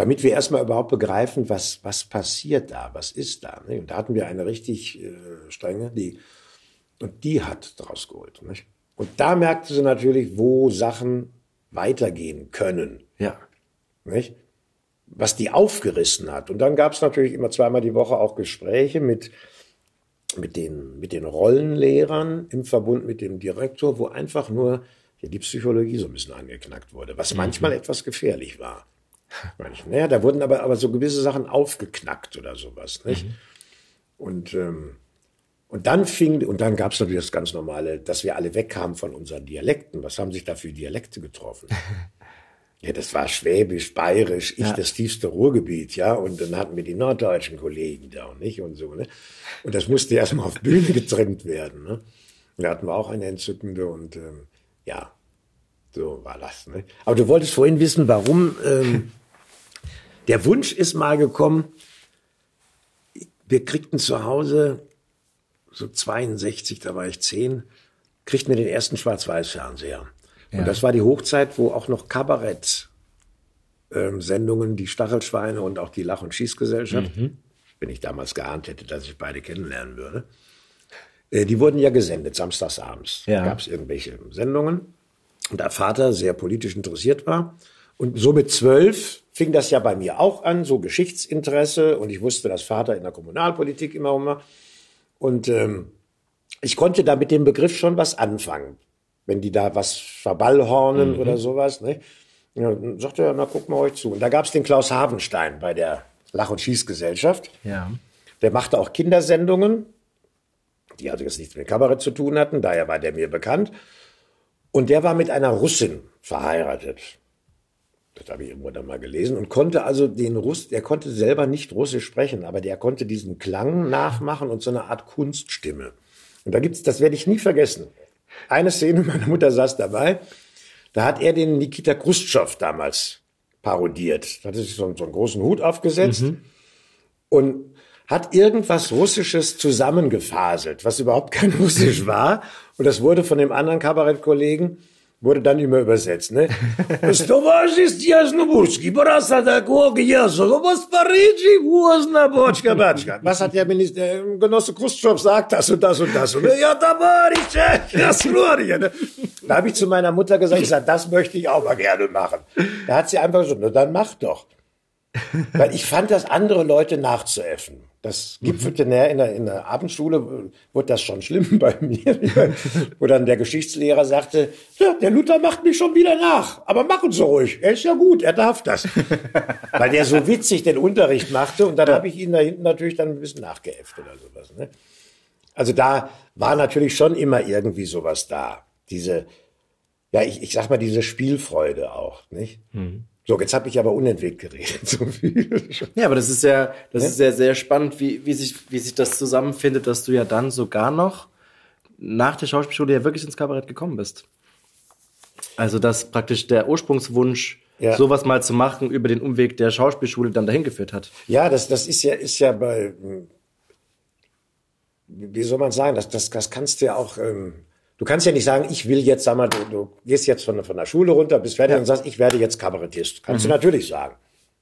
Damit wir erstmal überhaupt begreifen, was, was passiert da, was ist da. Nicht? Und da hatten wir eine richtig äh, strenge, die, und die hat daraus geholt. Nicht? Und da merkte sie natürlich, wo Sachen weitergehen können. Ja. Nicht? was die aufgerissen hat. Und dann gab es natürlich immer zweimal die Woche auch Gespräche mit, mit, den, mit den Rollenlehrern im Verbund mit dem Direktor, wo einfach nur ja, die Psychologie so ein bisschen angeknackt wurde, was mhm. manchmal etwas gefährlich war. Naja, da wurden aber, aber so gewisse Sachen aufgeknackt oder sowas. Nicht? Mhm. Und, ähm, und dann fing, und dann gab es natürlich das ganz normale, dass wir alle wegkamen von unseren Dialekten. Was haben sich da für Dialekte getroffen? Ja, das war Schwäbisch, Bayerisch, ich ja. das tiefste Ruhrgebiet, ja. Und dann hatten wir die norddeutschen Kollegen da und nicht und so, ne. Und das musste erstmal auf Bühne getrimmt werden, ne. Und da hatten wir auch eine entzückende und ähm, ja, so war das. Ne? Aber du wolltest vorhin wissen, warum ähm, der Wunsch ist mal gekommen. Wir kriegten zu Hause so 62, da war ich zehn, kriegten wir den ersten Schwarz-Weiß-Fernseher. Und das war die Hochzeit, wo auch noch Kabarett ähm, die Stachelschweine und auch die Lach- und Schießgesellschaft, mhm. wenn ich damals geahnt hätte, dass ich beide kennenlernen würde, äh, die wurden ja gesendet, samstagsabends. Ja. Da gab es irgendwelche Sendungen. Und da Vater sehr politisch interessiert war. Und so mit zwölf fing das ja bei mir auch an, so Geschichtsinteresse. Und ich wusste, dass Vater in der Kommunalpolitik immer war. Und ähm, ich konnte da mit dem Begriff schon was anfangen wenn die da was verballhornen mhm. oder sowas. Ne? Ja, dann sagt er, na gucken wir euch zu. Und da gab es den Klaus Havenstein bei der Lach- und Schießgesellschaft. Ja. Der machte auch Kindersendungen, die also jetzt nichts mit Kabarett zu tun hatten, daher war der mir bekannt. Und der war mit einer Russin verheiratet. Das habe ich irgendwo dann mal gelesen und konnte also den Russ, der konnte selber nicht Russisch sprechen, aber der konnte diesen Klang nachmachen und so eine Art Kunststimme. Und da gibt's, das werde ich nie vergessen eine Szene, meine Mutter saß dabei, da hat er den Nikita Khrushchev damals parodiert. Da hat sich so, so einen großen Hut aufgesetzt mhm. und hat irgendwas Russisches zusammengefaselt, was überhaupt kein Russisch war. Und das wurde von dem anderen Kabarettkollegen wurde dann immer übersetzt, ne? Was hat der Minister, der Genosse Khrushchev sagt das und das und das. Und, ja, das ne? Da habe ich zu meiner Mutter gesagt, ich sag, das möchte ich auch mal gerne machen. Da hat sie einfach so, na dann mach doch. Weil ich fand das andere Leute nachzuäffen. Das gipfelte mhm. in, der, in der Abendschule, wurde das schon schlimm bei mir, wo dann der Geschichtslehrer sagte, ja, der Luther macht mich schon wieder nach, aber machen Sie ruhig, er ist ja gut, er darf das. Weil der so witzig den Unterricht machte und dann ja. habe ich ihn da hinten natürlich dann ein bisschen nachgeäfft oder sowas. Ne? Also da war natürlich schon immer irgendwie sowas da. Diese, ja, ich, ich sag mal, diese Spielfreude auch, nicht? Mhm. So, jetzt habe ich aber unentwegt geredet. So viel. Ja, aber das ist ja, das ja? ist ja sehr spannend, wie, wie, sich, wie sich das zusammenfindet, dass du ja dann sogar noch nach der Schauspielschule ja wirklich ins Kabarett gekommen bist. Also, dass praktisch der Ursprungswunsch, ja. sowas mal zu machen, über den Umweg der Schauspielschule dann dahin geführt hat. Ja, das, das ist ja, ist ja bei, wie soll man sagen, das, das, das kannst du ja auch, ähm, Du kannst ja nicht sagen, ich will jetzt, sag mal, du, du gehst jetzt von, von der Schule runter, bist fertig ja. und sagst, ich werde jetzt Kabarettist. Kannst mhm. du natürlich sagen.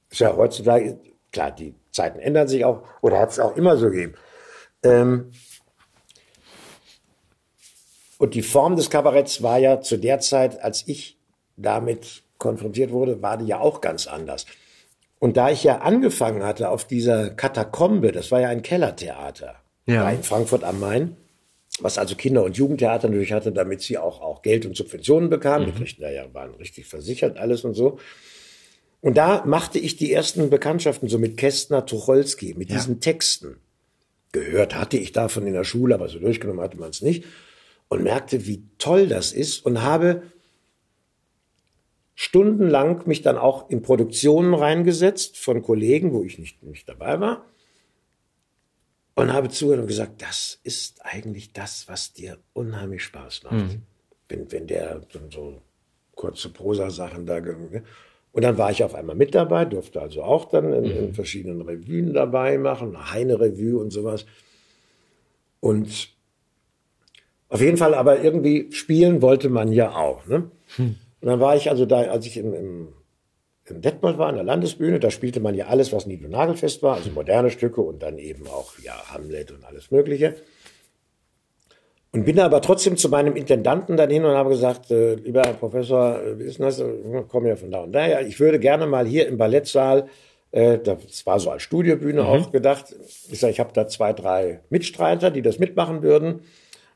Ist ja heutzutage, klar, die Zeiten ändern sich auch, oder hat es auch immer so gegeben. Ähm, und die Form des Kabaretts war ja zu der Zeit, als ich damit konfrontiert wurde, war die ja auch ganz anders. Und da ich ja angefangen hatte auf dieser Katakombe, das war ja ein Kellertheater, ja. in Frankfurt am Main, was also Kinder- und Jugendtheater natürlich hatte, damit sie auch, auch Geld und Subventionen bekamen. Mhm. Die kriegten ja, waren richtig versichert, alles und so. Und da machte ich die ersten Bekanntschaften so mit Kästner, Tucholsky, mit ja. diesen Texten. Gehört hatte ich davon in der Schule, aber so durchgenommen hatte man es nicht. Und merkte, wie toll das ist und habe stundenlang mich dann auch in Produktionen reingesetzt von Kollegen, wo ich nicht, nicht dabei war und habe zugehört und gesagt, das ist eigentlich das, was dir unheimlich Spaß macht. Mhm. Wenn, wenn der so, kurze Prosa-Sachen da. Ne? Und dann war ich auf einmal mit dabei, durfte also auch dann in, in mhm. verschiedenen Revuen dabei machen, Heine-Revue und sowas. Und auf jeden Fall aber irgendwie spielen wollte man ja auch. Ne? Hm. Und dann war ich also da, als ich im, im, im Detmold war, in der Landesbühne, da spielte man ja alles, was nied- und nagelfest war, also moderne Stücke und dann eben auch ja Hamlet und alles Mögliche. Und bin aber trotzdem zu meinem Intendanten dann hin und habe gesagt, äh, lieber Herr Professor, äh, wie ist denn das? Ich komme ja von da und da. Ja, ich würde gerne mal hier im Ballettsaal, äh, das war so als Studiobühne mhm. auch gedacht, ich sage, ich habe da zwei, drei Mitstreiter, die das mitmachen würden,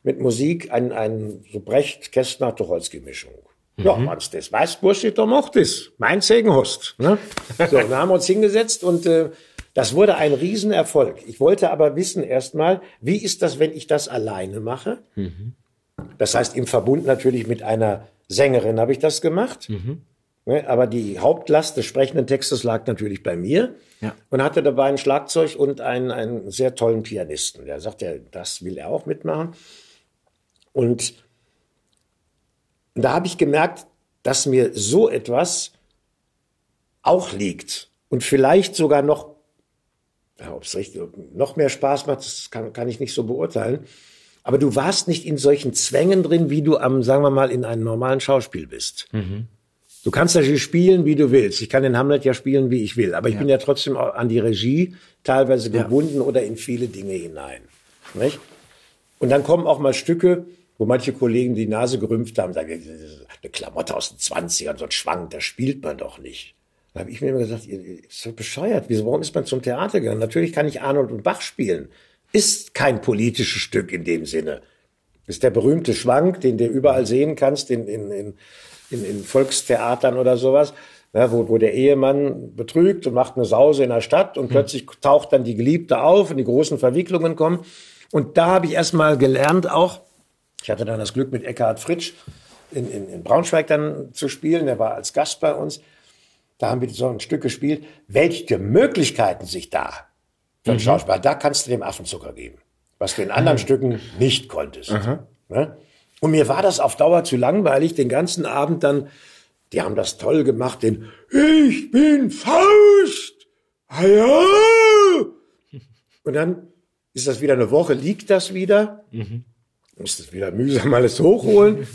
mit Musik, ein, ein so Brecht-Kästner-Tucholsky-Mischung. Mhm. Ja, wenn's das weiß, Bursche, da macht das. Mein Segen hast. Ne? So, dann haben wir uns hingesetzt und äh, das wurde ein Riesenerfolg. Ich wollte aber wissen erstmal, wie ist das, wenn ich das alleine mache? Mhm. Das heißt, im Verbund natürlich mit einer Sängerin habe ich das gemacht. Mhm. Ne, aber die Hauptlast des sprechenden Textes lag natürlich bei mir ja. und hatte dabei ein Schlagzeug und einen, einen sehr tollen Pianisten. Der sagt ja, das will er auch mitmachen. Und da habe ich gemerkt, dass mir so etwas auch liegt und vielleicht sogar noch ja, ob es richtig noch mehr Spaß macht, das kann, kann ich nicht so beurteilen. Aber du warst nicht in solchen Zwängen drin, wie du am, sagen wir mal, in einem normalen Schauspiel bist. Mhm. Du kannst natürlich spielen, wie du willst. Ich kann den Hamlet ja spielen, wie ich will. Aber ich ja. bin ja trotzdem an die Regie teilweise gebunden ja. oder in viele Dinge hinein. Nicht? Und dann kommen auch mal Stücke, wo manche Kollegen die Nase gerümpft haben, sagen, eine Klamotte aus den 20ern, so ein Schwank, das spielt man doch nicht. Da habe ich mir immer gesagt, ihr, ihr bescheuert. Wieso, warum ist man zum Theater gegangen? Natürlich kann ich Arnold und Bach spielen. Ist kein politisches Stück in dem Sinne. Ist der berühmte Schwank, den du überall sehen kannst, in, in, in, in, in Volkstheatern oder sowas, ja, wo, wo der Ehemann betrügt und macht eine Sause in der Stadt und hm. plötzlich taucht dann die Geliebte auf und die großen Verwicklungen kommen. Und da habe ich erstmal gelernt auch, ich hatte dann das Glück mit Eckhard Fritsch in, in, in Braunschweig dann zu spielen, der war als Gast bei uns da haben wir so ein Stück gespielt, welche Möglichkeiten sich da für ein mhm. Schauspieler, da kannst du dem Affenzucker geben, was du in anderen mhm. Stücken nicht konntest. Mhm. Ne? Und mir war das auf Dauer zu langweilig, den ganzen Abend dann, die haben das toll gemacht, den Ich bin Faust! Ja! Und dann ist das wieder eine Woche, liegt das wieder, mhm. Muss das wieder mühsam alles hochholen.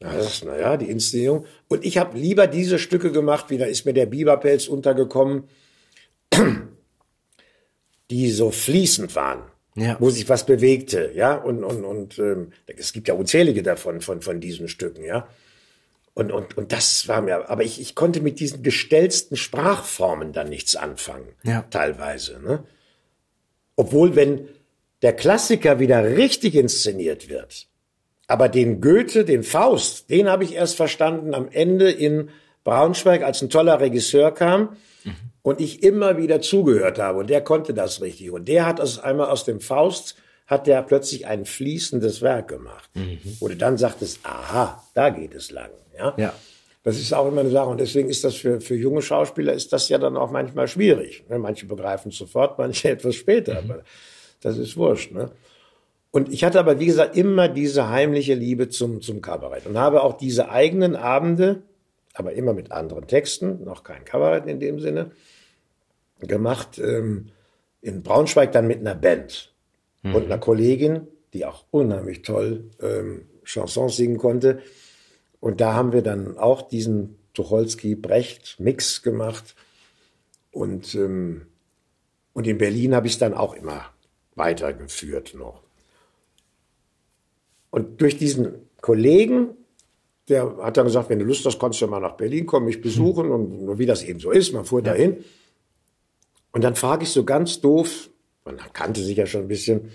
Ja, das ist, naja, die Inszenierung. Und ich habe lieber diese Stücke gemacht, wie da ist mir der Biberpelz untergekommen, die so fließend waren. Ja. wo sich was bewegte, ja, und, und, und ähm, es gibt ja unzählige davon, von, von diesen Stücken, ja. Und, und, und das war mir, aber ich, ich konnte mit diesen gestellten Sprachformen dann nichts anfangen, ja. teilweise. Ne? Obwohl, wenn der Klassiker wieder richtig inszeniert wird, aber den Goethe, den Faust, den habe ich erst verstanden am Ende in Braunschweig, als ein toller Regisseur kam mhm. und ich immer wieder zugehört habe. Und der konnte das richtig. Und der hat aus einmal aus dem Faust hat der plötzlich ein fließendes Werk gemacht, mhm. wo du dann sagtest, aha, da geht es lang. Ja? ja. Das ist auch immer eine Sache. Und deswegen ist das für, für junge Schauspieler ist das ja dann auch manchmal schwierig. Ne? Manche begreifen es sofort, manche etwas später. Mhm. Das ist wurscht. Ne? Und ich hatte aber, wie gesagt, immer diese heimliche Liebe zum, zum Kabarett und habe auch diese eigenen Abende, aber immer mit anderen Texten, noch kein Kabarett in dem Sinne, gemacht. Ähm, in Braunschweig dann mit einer Band mhm. und einer Kollegin, die auch unheimlich toll ähm, Chansons singen konnte. Und da haben wir dann auch diesen Tucholsky-Brecht-Mix gemacht. Und, ähm, und in Berlin habe ich es dann auch immer weitergeführt noch. Und durch diesen Kollegen, der hat dann gesagt, wenn du Lust hast, kannst du ja mal nach Berlin kommen, mich besuchen und wie das eben so ist, man fuhr ja. dahin. Und dann frage ich so ganz doof, man kannte sich ja schon ein bisschen,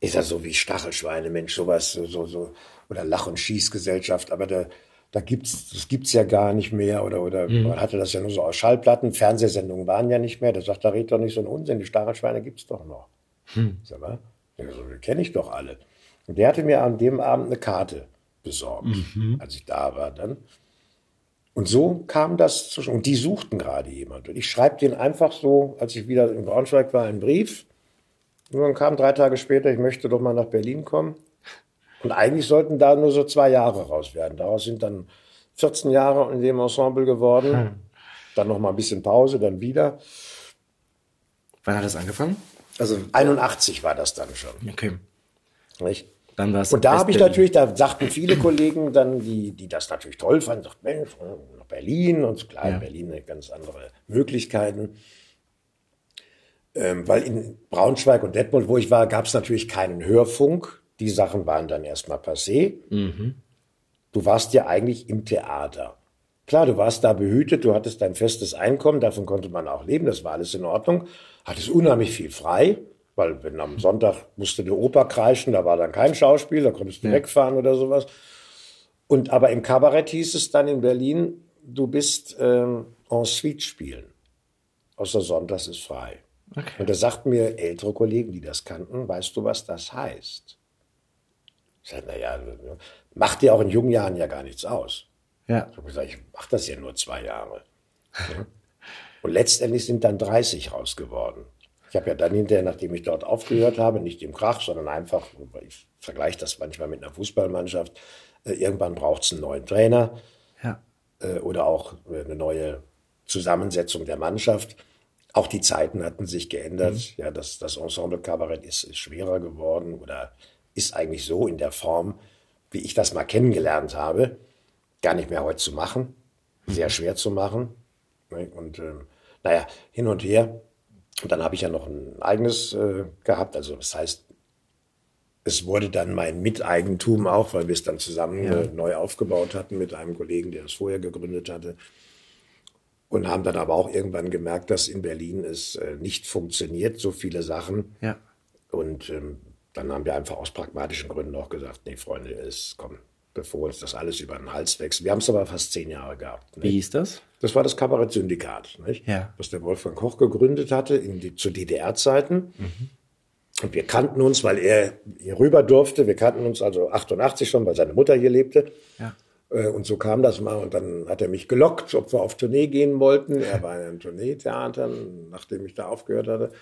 ist er so wie Stachelschweine, Mensch, sowas, so, so, so oder Lach- und Schießgesellschaft, aber da, da gibt's, das gibt's ja gar nicht mehr, oder, oder mhm. man hatte das ja nur so aus Schallplatten, Fernsehsendungen waren ja nicht mehr, da sagt, da redet doch nicht so ein Unsinn, die Stachelschweine gibt's doch noch. Hm. Sag mal, die kenne ich doch alle. Und der hatte mir an dem Abend eine Karte besorgt, mhm. als ich da war dann. Und so kam das zu, und die suchten gerade jemand. Und ich schreibe den einfach so, als ich wieder in Braunschweig war, einen Brief Und dann kam drei Tage später, ich möchte doch mal nach Berlin kommen. Und eigentlich sollten da nur so zwei Jahre raus werden. Daraus sind dann 14 Jahre in dem Ensemble geworden. Hm. Dann noch mal ein bisschen Pause, dann wieder. Wann hat das angefangen? Also 81 war das dann schon. Okay. Nicht? Dann war's Und da habe ich natürlich, da sagten viele Kollegen dann, die, die das natürlich toll fanden, sagt, Mensch, nach Berlin und klar, ja. Berlin ganz andere Möglichkeiten. Ähm, weil in Braunschweig und Detmold, wo ich war, gab es natürlich keinen Hörfunk. Die Sachen waren dann erstmal passé. Mhm. Du warst ja eigentlich im Theater. Klar, du warst da behütet, du hattest dein festes Einkommen, davon konnte man auch leben, das war alles in Ordnung. Hattest unheimlich viel frei, weil wenn am Sonntag musste die Oper kreischen, da war dann kein Schauspiel, da konntest du ja. wegfahren oder sowas. Und aber im Kabarett hieß es dann in Berlin, du bist ähm, en suite spielen. Außer Sonntags ist frei. Okay. Und da sagten mir ältere Kollegen, die das kannten, weißt du, was das heißt? Ich sagte, naja, macht dir auch in jungen Jahren ja gar nichts aus. Ja. Ich habe gesagt, ich mache das ja nur zwei Jahre. Und letztendlich sind dann 30 raus geworden. Ich habe ja dann hinterher, nachdem ich dort aufgehört habe, nicht im Krach, sondern einfach, ich vergleiche das manchmal mit einer Fußballmannschaft, äh, irgendwann braucht es einen neuen Trainer ja. Äh, oder auch eine neue Zusammensetzung der Mannschaft. Auch die Zeiten hatten sich geändert. Mhm. Ja, das, das Ensemble Kabarett ist, ist schwerer geworden oder ist eigentlich so in der Form, wie ich das mal kennengelernt habe, gar nicht mehr heute zu machen. Sehr schwer zu machen. Ne, und ähm, naja, hin und her. Und dann habe ich ja noch ein eigenes äh, gehabt. Also das heißt, es wurde dann mein Miteigentum auch, weil wir es dann zusammen ja. äh, neu aufgebaut hatten mit einem Kollegen, der es vorher gegründet hatte. Und haben dann aber auch irgendwann gemerkt, dass in Berlin es äh, nicht funktioniert, so viele Sachen. Ja. Und ähm, dann haben wir einfach aus pragmatischen Gründen auch gesagt, nee, Freunde, es kommt, bevor uns das alles über den Hals wächst. Wir haben es aber fast zehn Jahre gehabt. Nicht? Wie hieß das? Das war das Kabarett-Syndikat, ja. was der Wolfgang Koch gegründet hatte die, zu DDR-Zeiten. Mhm. Und wir kannten uns, weil er hier rüber durfte. Wir kannten uns also 88 schon, weil seine Mutter hier lebte. Ja. Äh, und so kam das mal. Und dann hat er mich gelockt, ob wir auf Tournee gehen wollten. Er war in einem Tourneetheater, nachdem ich da aufgehört hatte.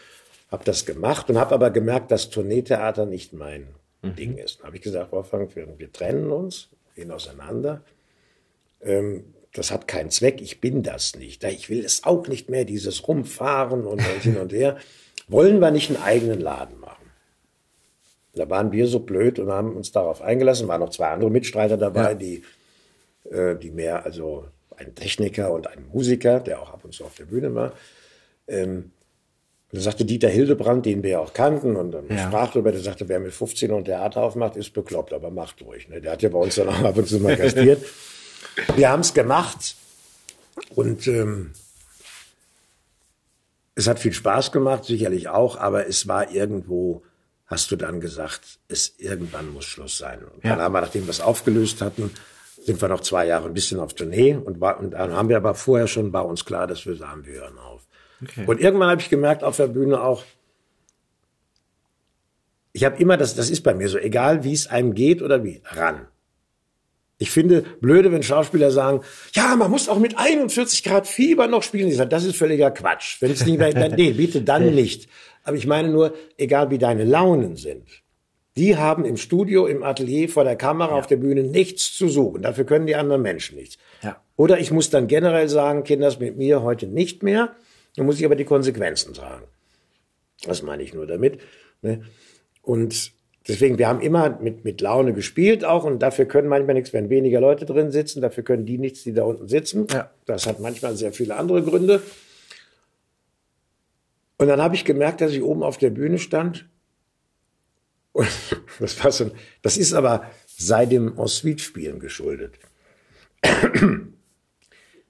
Habe das gemacht und habe aber gemerkt, dass Tourneetheater nicht mein mhm. Ding ist. Dann habe ich gesagt, Wolfgang, wir, wir, trennen uns, gehen auseinander. Ähm, das hat keinen Zweck, ich bin das nicht. Ich will es auch nicht mehr, dieses Rumfahren und hin und her. Wollen wir nicht einen eigenen Laden machen? Da waren wir so blöd und haben uns darauf eingelassen. Waren noch zwei andere Mitstreiter dabei, ja. die, äh, die mehr, also ein Techniker und ein Musiker, der auch ab und zu auf der Bühne war. Ähm, da sagte Dieter Hildebrand, den wir ja auch kannten und dann ja. sprach darüber, der sagte, wer mit 15 und Theater aufmacht, ist bekloppt, aber macht ruhig. Ne? Der hat ja bei uns dann auch ab und zu mal gastiert. wir haben es gemacht und ähm, es hat viel Spaß gemacht, sicherlich auch, aber es war irgendwo, hast du dann gesagt, es irgendwann muss Schluss sein. Und ja. dann haben wir, nachdem wir es aufgelöst hatten, sind wir noch zwei Jahre ein bisschen auf Tournee und, war, und dann haben wir aber vorher schon, war uns klar, dass wir sagen, wir hören auf. Okay. Und irgendwann habe ich gemerkt auf der Bühne auch, ich habe immer, das, das ist bei mir so, egal wie es einem geht oder wie, ran. Ich finde blöde, wenn Schauspieler sagen, ja, man muss auch mit 41 Grad Fieber noch spielen. Ich sage, das ist völliger Quatsch. Wenn es nicht mehr, dann, nee, bitte dann nicht. Aber ich meine nur, egal wie deine Launen sind, die haben im Studio, im Atelier, vor der Kamera, ja. auf der Bühne nichts zu suchen. Dafür können die anderen Menschen nichts. Ja. Oder ich muss dann generell sagen, Kinders mit mir heute nicht mehr. Dann muss ich aber die Konsequenzen tragen. Das meine ich nur damit. Ne? Und deswegen, wir haben immer mit, mit Laune gespielt auch und dafür können manchmal nichts, wenn weniger Leute drin sitzen, dafür können die nichts, die da unten sitzen. Ja. Das hat manchmal sehr viele andere Gründe. Und dann habe ich gemerkt, dass ich oben auf der Bühne stand. Und das war so, das ist aber seit dem Ensuite-Spielen geschuldet.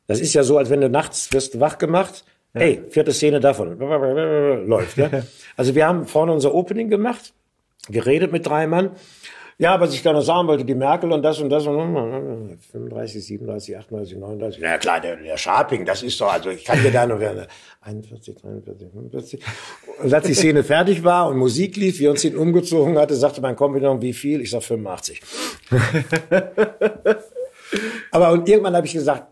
Das ist ja so, als wenn du nachts wirst wach gemacht ja. Hey, vierte Szene davon. Läuft, ja. Also wir haben vorne unser Opening gemacht, geredet mit drei Mann. Ja, was ich gerne sagen wollte, die Merkel und das und das und 35, 37, 38, 39. Ja klar, der, der Sharping, das ist doch, also ich kann dir da noch 41, 43, 45. Und als die Szene fertig war und Musik lief, wir uns ihn umgezogen hatte, sagte mein Kompagnon, wie viel? Ich sag 85. Aber und irgendwann habe ich gesagt,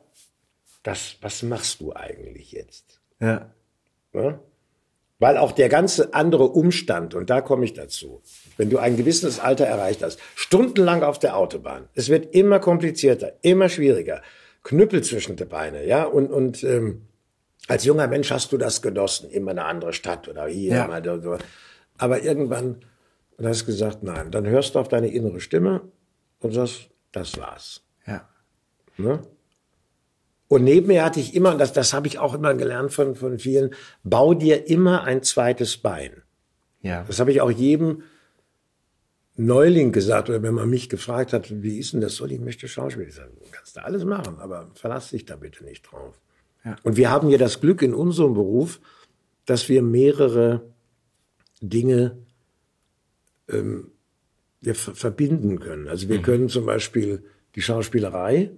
das, was machst du eigentlich jetzt? Ja. ja? Weil auch der ganze andere Umstand, und da komme ich dazu, wenn du ein gewisses Alter erreicht hast, stundenlang auf der Autobahn, es wird immer komplizierter, immer schwieriger, Knüppel zwischen die Beine, ja, und, und ähm, als junger Mensch hast du das genossen, immer eine andere Stadt oder hier, ja. mal so. aber irgendwann und hast gesagt, nein, dann hörst du auf deine innere Stimme und sagst, das war's. Ja. Ne? Und neben mir hatte ich immer, und das, das habe ich auch immer gelernt von, von vielen, bau dir immer ein zweites Bein. Ja. Das habe ich auch jedem Neuling gesagt, oder wenn man mich gefragt hat, wie ist denn das, soll ich möchte Schauspiel sagen, kannst du alles machen, aber verlass dich da bitte nicht drauf. Ja. Und wir haben ja das Glück in unserem Beruf, dass wir mehrere Dinge ähm, wir verbinden können. Also wir mhm. können zum Beispiel die Schauspielerei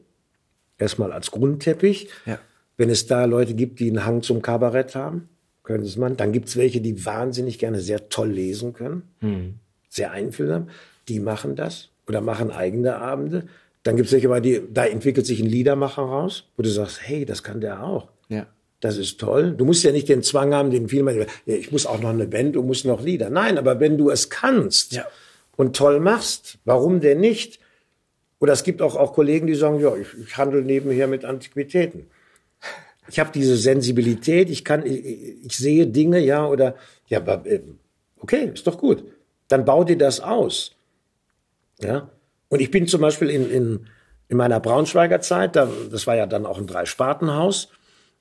erstmal als Grundteppich. Ja. Wenn es da Leute gibt, die einen Hang zum Kabarett haben, können es man. Dann gibt es welche, die wahnsinnig gerne sehr toll lesen können, mhm. sehr einfühlsam. Die machen das oder machen eigene Abende. Dann gibt es welche, die, da entwickelt sich ein Liedermacher raus, wo du sagst, hey, das kann der auch. Ja. Das ist toll. Du musst ja nicht den Zwang haben, den viele, ich muss auch noch eine Band und muss noch Lieder. Nein, aber wenn du es kannst ja. und toll machst, warum denn nicht? Oder es gibt auch, auch Kollegen, die sagen, ja, ich, ich handle nebenher mit Antiquitäten. Ich habe diese Sensibilität, ich kann, ich, ich, sehe Dinge, ja, oder, ja, aber, äh, okay, ist doch gut. Dann bau dir das aus. Ja. Und ich bin zum Beispiel in, in, in meiner Braunschweiger Zeit, da, das war ja dann auch ein Dreispartenhaus,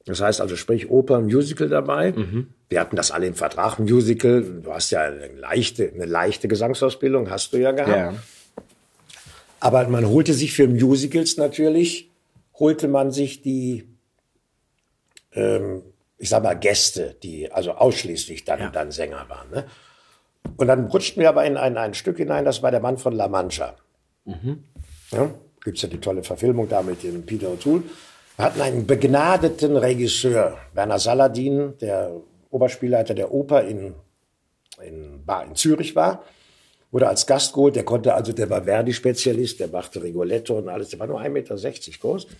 das heißt also, sprich Oper, Musical dabei. Mhm. Wir hatten das alle im Vertrag, Musical. Du hast ja eine leichte, eine leichte Gesangsausbildung, hast du ja gehabt. Ja. Aber man holte sich für Musicals natürlich, holte man sich die, ähm, ich sag mal, Gäste, die also ausschließlich dann, ja. dann Sänger waren. Ne? Und dann rutschten wir aber in ein, ein Stück hinein, das war der Mann von La Mancha. Mhm. Ja, Gibt ja die tolle Verfilmung da mit dem Peter O'Toole. Wir hatten einen begnadeten Regisseur, Werner Saladin, der Oberspielleiter der Oper in, in, in Zürich war wurde als Gast geholt. Der konnte also, der war Verdi-Spezialist, der machte Rigoletto und alles. Der war nur 1,60 Meter groß.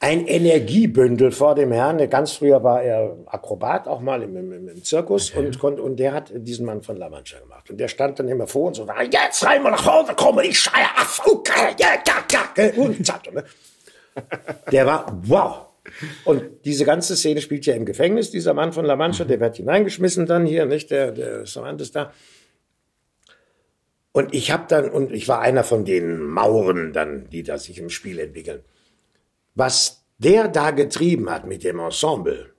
Ein Energiebündel vor dem Herrn. Ganz früher war er Akrobat auch mal im, im, im Zirkus okay. und, konnte, und der hat diesen Mann von La Mancha gemacht. Und der stand dann immer vor uns und war, jetzt rein mal nach Hause kommen, ich schreie, ach, okay, ja, ja, ja, und zack, ne? Der war, wow. Und diese ganze Szene spielt ja im Gefängnis, dieser Mann von La Mancha, der wird hineingeschmissen dann hier, nicht? Der, der Samantes da. Und ich habe dann, und ich war einer von den Mauren dann, die da sich im Spiel entwickeln. Was der da getrieben hat mit dem Ensemble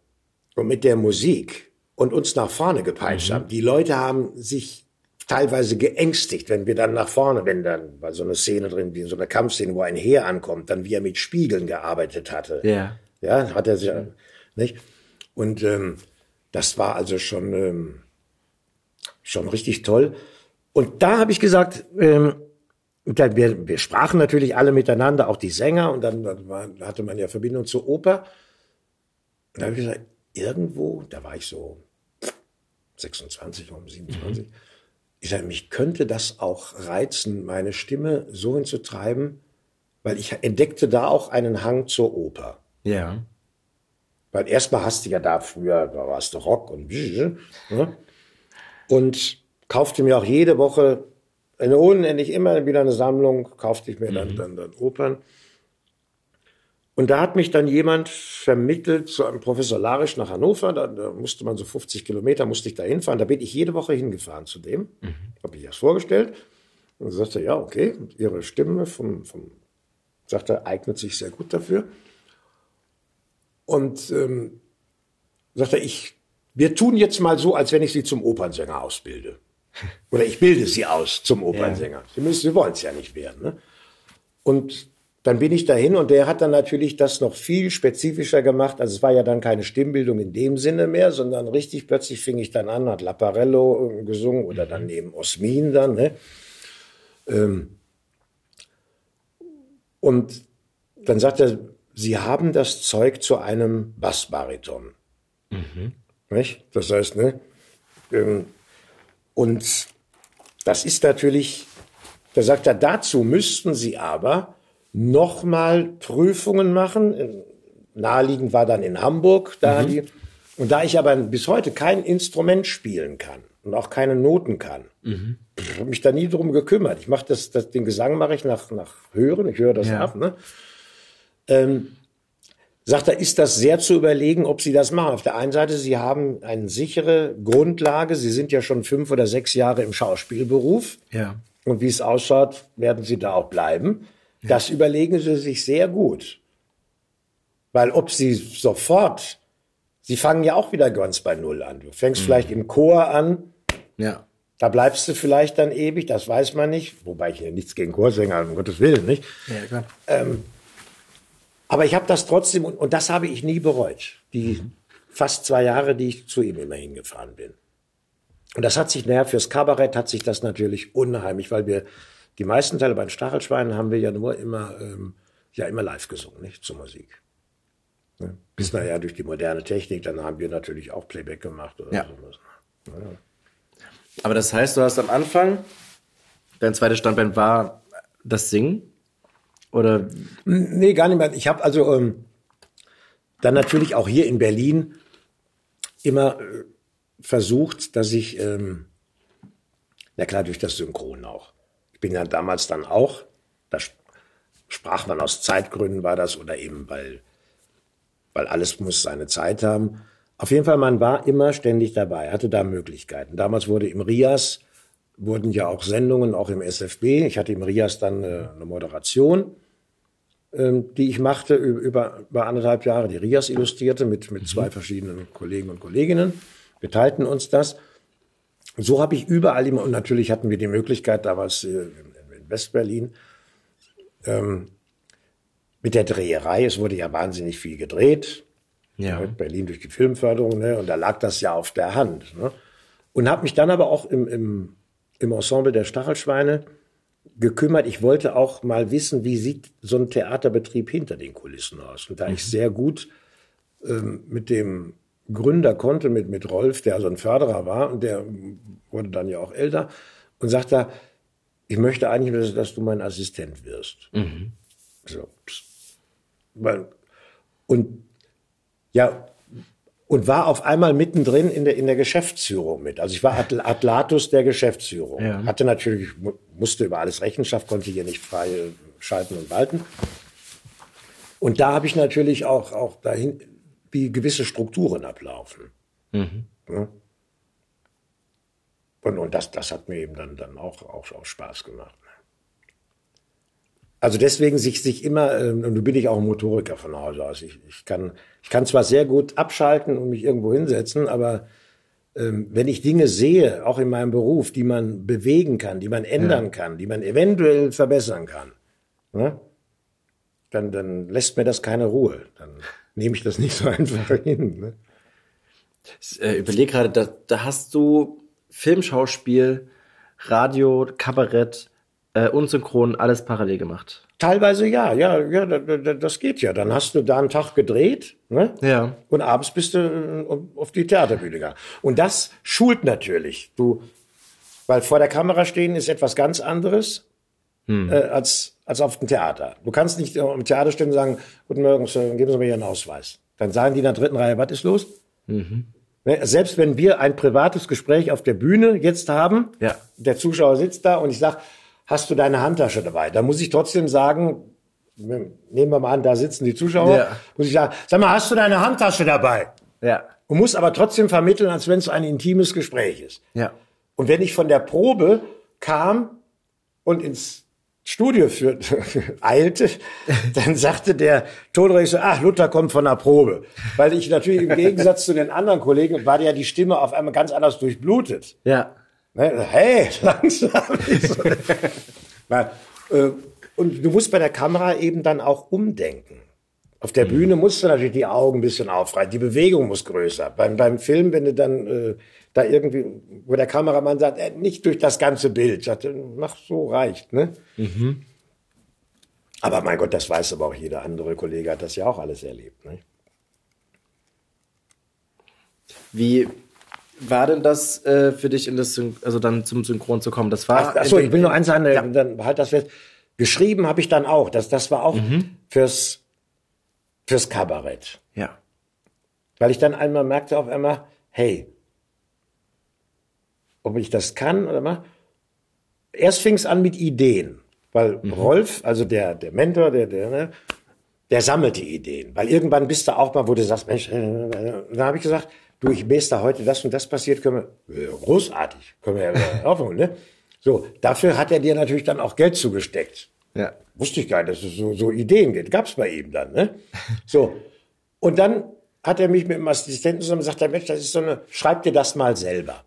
und mit der Musik und uns nach vorne gepeitscht mhm. haben, die Leute haben sich teilweise geängstigt, wenn wir dann nach vorne, wenn dann war so eine Szene drin, wie in so einer Kampfszene, wo ein Heer ankommt, dann wie er mit Spiegeln gearbeitet hatte. Ja. Ja, hat er sich, nicht? Und ähm, das war also schon, ähm, schon richtig toll. Und da habe ich gesagt, ähm, wir, wir sprachen natürlich alle miteinander, auch die Sänger, und dann, dann hatte man ja Verbindung zur Oper. Und da habe ich gesagt, irgendwo, da war ich so 26 oder 27, mhm. ich sage, mich könnte das auch reizen, meine Stimme so hinzutreiben, weil ich entdeckte da auch einen Hang zur Oper. Ja. Weil erstmal hast du ja da früher, da warst du Rock und ne? und kaufte mir auch jede Woche eine unendlich immer wieder eine Sammlung, kaufte ich mir dann, mhm. dann, dann Opern. Und da hat mich dann jemand vermittelt zu einem Professor Larisch nach Hannover. Da, da, musste man so 50 Kilometer, musste ich da hinfahren. Da bin ich jede Woche hingefahren zu dem. Mhm. Habe ich das vorgestellt. Und sagte, ja, okay, Ihre Stimme vom, vom, sagte, eignet sich sehr gut dafür. Und ähm, sagte, ich, wir tun jetzt mal so, als wenn ich Sie zum Opernsänger ausbilde. Oder ich bilde sie aus zum Opernsänger. Ja. Sie, müssen, sie wollen es ja nicht werden. Ne? Und dann bin ich dahin und der hat dann natürlich das noch viel spezifischer gemacht. Also es war ja dann keine Stimmbildung in dem Sinne mehr, sondern richtig plötzlich fing ich dann an, hat Laparello gesungen oder dann mhm. neben Osmin dann. Ne? Ähm und dann sagt er, Sie haben das Zeug zu einem Bassbariton. Mhm. Nicht? Das heißt, ne, ähm, und das ist natürlich, da sagt er, dazu müssten Sie aber nochmal Prüfungen machen. Naheliegend war dann in Hamburg da mhm. die Und da ich aber bis heute kein Instrument spielen kann und auch keine Noten kann, mhm. ich habe mich da nie drum gekümmert. Ich mache das, das, den Gesang mache ich nach, nach Hören, ich höre das ja. ab. Ne? Ähm, sagt er, ist das sehr zu überlegen, ob Sie das machen. Auf der einen Seite, Sie haben eine sichere Grundlage. Sie sind ja schon fünf oder sechs Jahre im Schauspielberuf. Ja. Und wie es ausschaut, werden Sie da auch bleiben. Ja. Das überlegen Sie sich sehr gut. Weil ob Sie sofort, Sie fangen ja auch wieder ganz bei Null an. Du fängst mhm. vielleicht im Chor an. Ja. Da bleibst du vielleicht dann ewig, das weiß man nicht. Wobei ich ja nichts gegen Chorsänger, um Gottes Willen, nicht? Ja, klar. Ähm, aber ich habe das trotzdem, und, und, das habe ich nie bereut. Die mhm. fast zwei Jahre, die ich zu ihm immer hingefahren bin. Und das hat sich, naja, fürs Kabarett hat sich das natürlich unheimlich, weil wir die meisten Teile bei den Stachelschweinen haben wir ja nur immer, ähm, ja, immer live gesungen, nicht zur Musik. Ne? Bis naja, durch die moderne Technik, dann haben wir natürlich auch Playback gemacht oder ja. sowas. Ja. Aber das heißt, du hast am Anfang, dein zweites Standbein war das Singen? Oder? Nee, gar nicht mehr. Ich habe also ähm, dann natürlich auch hier in Berlin immer äh, versucht, dass ich, ähm, na klar, durch das Synchron auch. Ich bin ja damals dann auch, da sprach man aus Zeitgründen, war das, oder eben weil, weil alles muss seine Zeit haben. Auf jeden Fall, man war immer ständig dabei, hatte da Möglichkeiten. Damals wurde im RIAS, wurden ja auch Sendungen, auch im SFB. Ich hatte im RIAS dann eine, eine Moderation ähm, die ich machte über, über anderthalb Jahre, die Rias illustrierte mit, mit zwei mhm. verschiedenen Kollegen und Kolleginnen. Wir teilten uns das. So habe ich überall immer, und natürlich hatten wir die Möglichkeit, damals äh, in Westberlin, ähm, mit der Dreherei, es wurde ja wahnsinnig viel gedreht. Ja. Berlin durch die Filmförderung, ne? und da lag das ja auf der Hand. Ne? Und habe mich dann aber auch im, im, im Ensemble der Stachelschweine gekümmert. Ich wollte auch mal wissen, wie sieht so ein Theaterbetrieb hinter den Kulissen aus. Und da mhm. ich sehr gut ähm, mit dem Gründer konnte, mit, mit Rolf, der so ein Förderer war und der wurde dann ja auch älter und sagte, ich möchte eigentlich, dass, dass du mein Assistent wirst. Mhm. So. Und ja, und war auf einmal mittendrin in der, in der Geschäftsführung mit. Also ich war Atlatus der Geschäftsführung. Ja. Hatte natürlich, musste über alles Rechenschaft, konnte hier nicht frei schalten und walten. Und da habe ich natürlich auch, auch dahin, wie gewisse Strukturen ablaufen. Mhm. Ja. Und, und das, das hat mir eben dann, dann auch, auch, auch Spaß gemacht. Also deswegen sich, sich immer, ähm, und du bin ich auch ein Motoriker von Hause aus. Ich, ich, kann, ich kann zwar sehr gut abschalten und mich irgendwo hinsetzen, aber ähm, wenn ich Dinge sehe, auch in meinem Beruf, die man bewegen kann, die man ändern ja. kann, die man eventuell verbessern kann, ne, dann, dann lässt mir das keine Ruhe. Dann nehme ich das nicht so einfach hin. Ne? Ich äh, überlege gerade, da, da hast du Filmschauspiel, Radio, Kabarett, äh, und synchron alles parallel gemacht. Teilweise ja, ja, ja, das geht ja. Dann hast du da einen Tag gedreht, ne? Ja. Und abends bist du äh, auf die Theaterbühne gegangen. Und das schult natürlich. Du, weil vor der Kamera stehen ist etwas ganz anderes hm. äh, als als auf dem Theater. Du kannst nicht im Theater stehen und sagen, guten Morgen, geben Sie mir Ihren Ausweis. Dann sagen die in der dritten Reihe, was ist los? Mhm. Ne, selbst wenn wir ein privates Gespräch auf der Bühne jetzt haben, ja. der Zuschauer sitzt da und ich sage, hast du deine Handtasche dabei? Da muss ich trotzdem sagen, nehmen wir mal an, da sitzen die Zuschauer, ja. muss ich sagen, sag mal, hast du deine Handtasche dabei? Ja. Und muss aber trotzdem vermitteln, als wenn es ein intimes Gespräch ist. Ja. Und wenn ich von der Probe kam und ins Studio führte, eilte, dann sagte der Tonregisseur, ach, Luther kommt von der Probe. Weil ich natürlich im Gegensatz zu den anderen Kollegen war ja die Stimme auf einmal ganz anders durchblutet. Ja. Ne? Hey, langsam. Äh, und du musst bei der Kamera eben dann auch umdenken. Auf der mhm. Bühne musst du natürlich die Augen ein bisschen aufreißen, die Bewegung muss größer. Beim, beim Film, wenn du dann äh, da irgendwie, wo der Kameramann sagt, äh, nicht durch das ganze Bild, sagt, mach so, reicht. Ne? Mhm. Aber mein Gott, das weiß aber auch jeder andere Kollege, hat das ja auch alles erlebt. Ne? Wie war denn das äh, für dich in das Syn also dann zum Synchron zu kommen? Das war. Ach, achso, ich will nur eins sagen, ja. dann halt das fest. Geschrieben habe ich dann auch. Das, das war auch mhm. fürs fürs Kabarett. Ja. Weil ich dann einmal merkte auf einmal, hey, ob ich das kann oder mal. Erst fing es an mit Ideen, weil mhm. Rolf, also der, der Mentor, der, der, ne, der sammelte Ideen. Weil irgendwann bist du auch mal, wo du sagst, Mensch, äh, äh, dann habe ich gesagt, du, ich weiß da heute das und das passiert, können wir, großartig, können wir ja aufholen, ne? So, dafür hat er dir natürlich dann auch Geld zugesteckt. Ja. Wusste ich gar nicht, dass es so, so Ideen gibt. Gab's bei ihm dann, ne? So. Und dann hat er mich mit dem Assistenten zusammen gesagt, Mensch, das ist so eine, schreib dir das mal selber.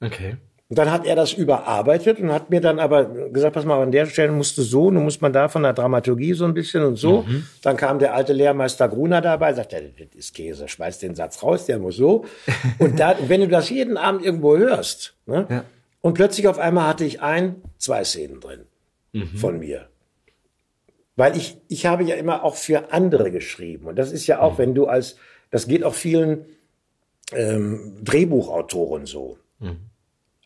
Okay. Und dann hat er das überarbeitet und hat mir dann aber gesagt, pass mal, an der Stelle musst du so, nun muss man da von der Dramaturgie so ein bisschen und so. Mhm. Dann kam der alte Lehrmeister Gruner dabei, sagt, das ist Käse, schmeiß den Satz raus, der muss so. Und da, wenn du das jeden Abend irgendwo hörst, ne? Ja. Und plötzlich auf einmal hatte ich ein, zwei Szenen drin mhm. von mir. Weil ich, ich habe ja immer auch für andere geschrieben. Und das ist ja auch, mhm. wenn du als, das geht auch vielen ähm, Drehbuchautoren so.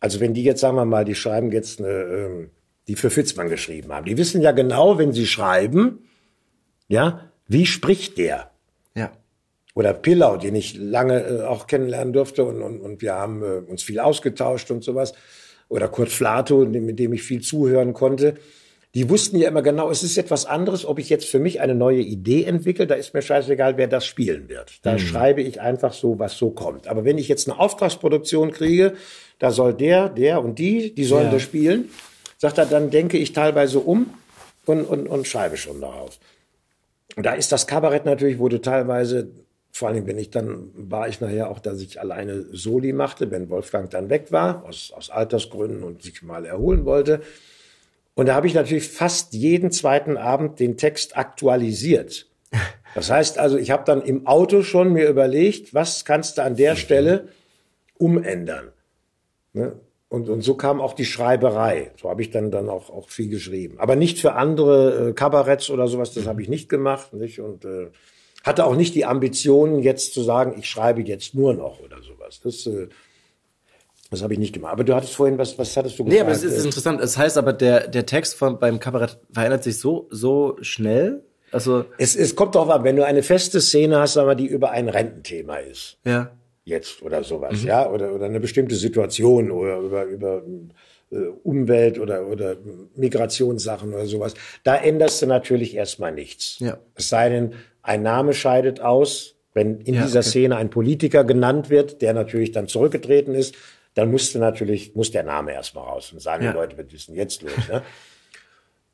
Also wenn die jetzt, sagen wir mal, die schreiben jetzt, eine, ähm, die für Fitzmann geschrieben haben, die wissen ja genau, wenn sie schreiben, ja, wie spricht der? Ja. Oder Pillau, den ich lange äh, auch kennenlernen durfte und, und, und wir haben äh, uns viel ausgetauscht und sowas. Oder Kurt Flato, mit dem ich viel zuhören konnte die wussten ja immer genau, es ist etwas anderes, ob ich jetzt für mich eine neue Idee entwickle, da ist mir scheißegal, wer das spielen wird. Da mhm. schreibe ich einfach so, was so kommt. Aber wenn ich jetzt eine Auftragsproduktion kriege, da soll der, der und die, die sollen ja. das spielen, sagt er, dann denke ich teilweise um und, und, und schreibe schon darauf. Und da ist das Kabarett natürlich, wurde teilweise, vor allem wenn ich dann, war ich nachher auch, dass ich alleine Soli machte, wenn Wolfgang dann weg war, aus, aus Altersgründen und sich mal erholen wollte und da habe ich natürlich fast jeden zweiten Abend den Text aktualisiert. Das heißt also, ich habe dann im Auto schon mir überlegt, was kannst du an der Stelle umändern. Ne? Und, und so kam auch die Schreiberei. So habe ich dann, dann auch, auch viel geschrieben. Aber nicht für andere äh, Kabaretts oder sowas, das habe ich nicht gemacht. Nicht? Und äh, hatte auch nicht die Ambitionen, jetzt zu sagen, ich schreibe jetzt nur noch oder sowas. Das äh, das habe ich nicht gemacht. Aber du hattest vorhin, was, was hattest du gesagt? Nee, aber es ist interessant. Es das heißt aber, der, der Text von, beim Kabarett verändert sich so, so schnell. Also. Es, es kommt doch an, wenn du eine feste Szene hast, aber die über ein Rententhema ist. Ja. Jetzt oder sowas, mhm. ja. Oder, oder eine bestimmte Situation oder über, über äh, Umwelt oder, oder Migrationssachen oder sowas. Da änderst du natürlich erstmal nichts. Ja. Es sei denn, ein Name scheidet aus, wenn in ja, dieser okay. Szene ein Politiker genannt wird, der natürlich dann zurückgetreten ist, dann musste natürlich, muss der Name erstmal raus und sagen ja. die Leute, ist denn jetzt los? Ne?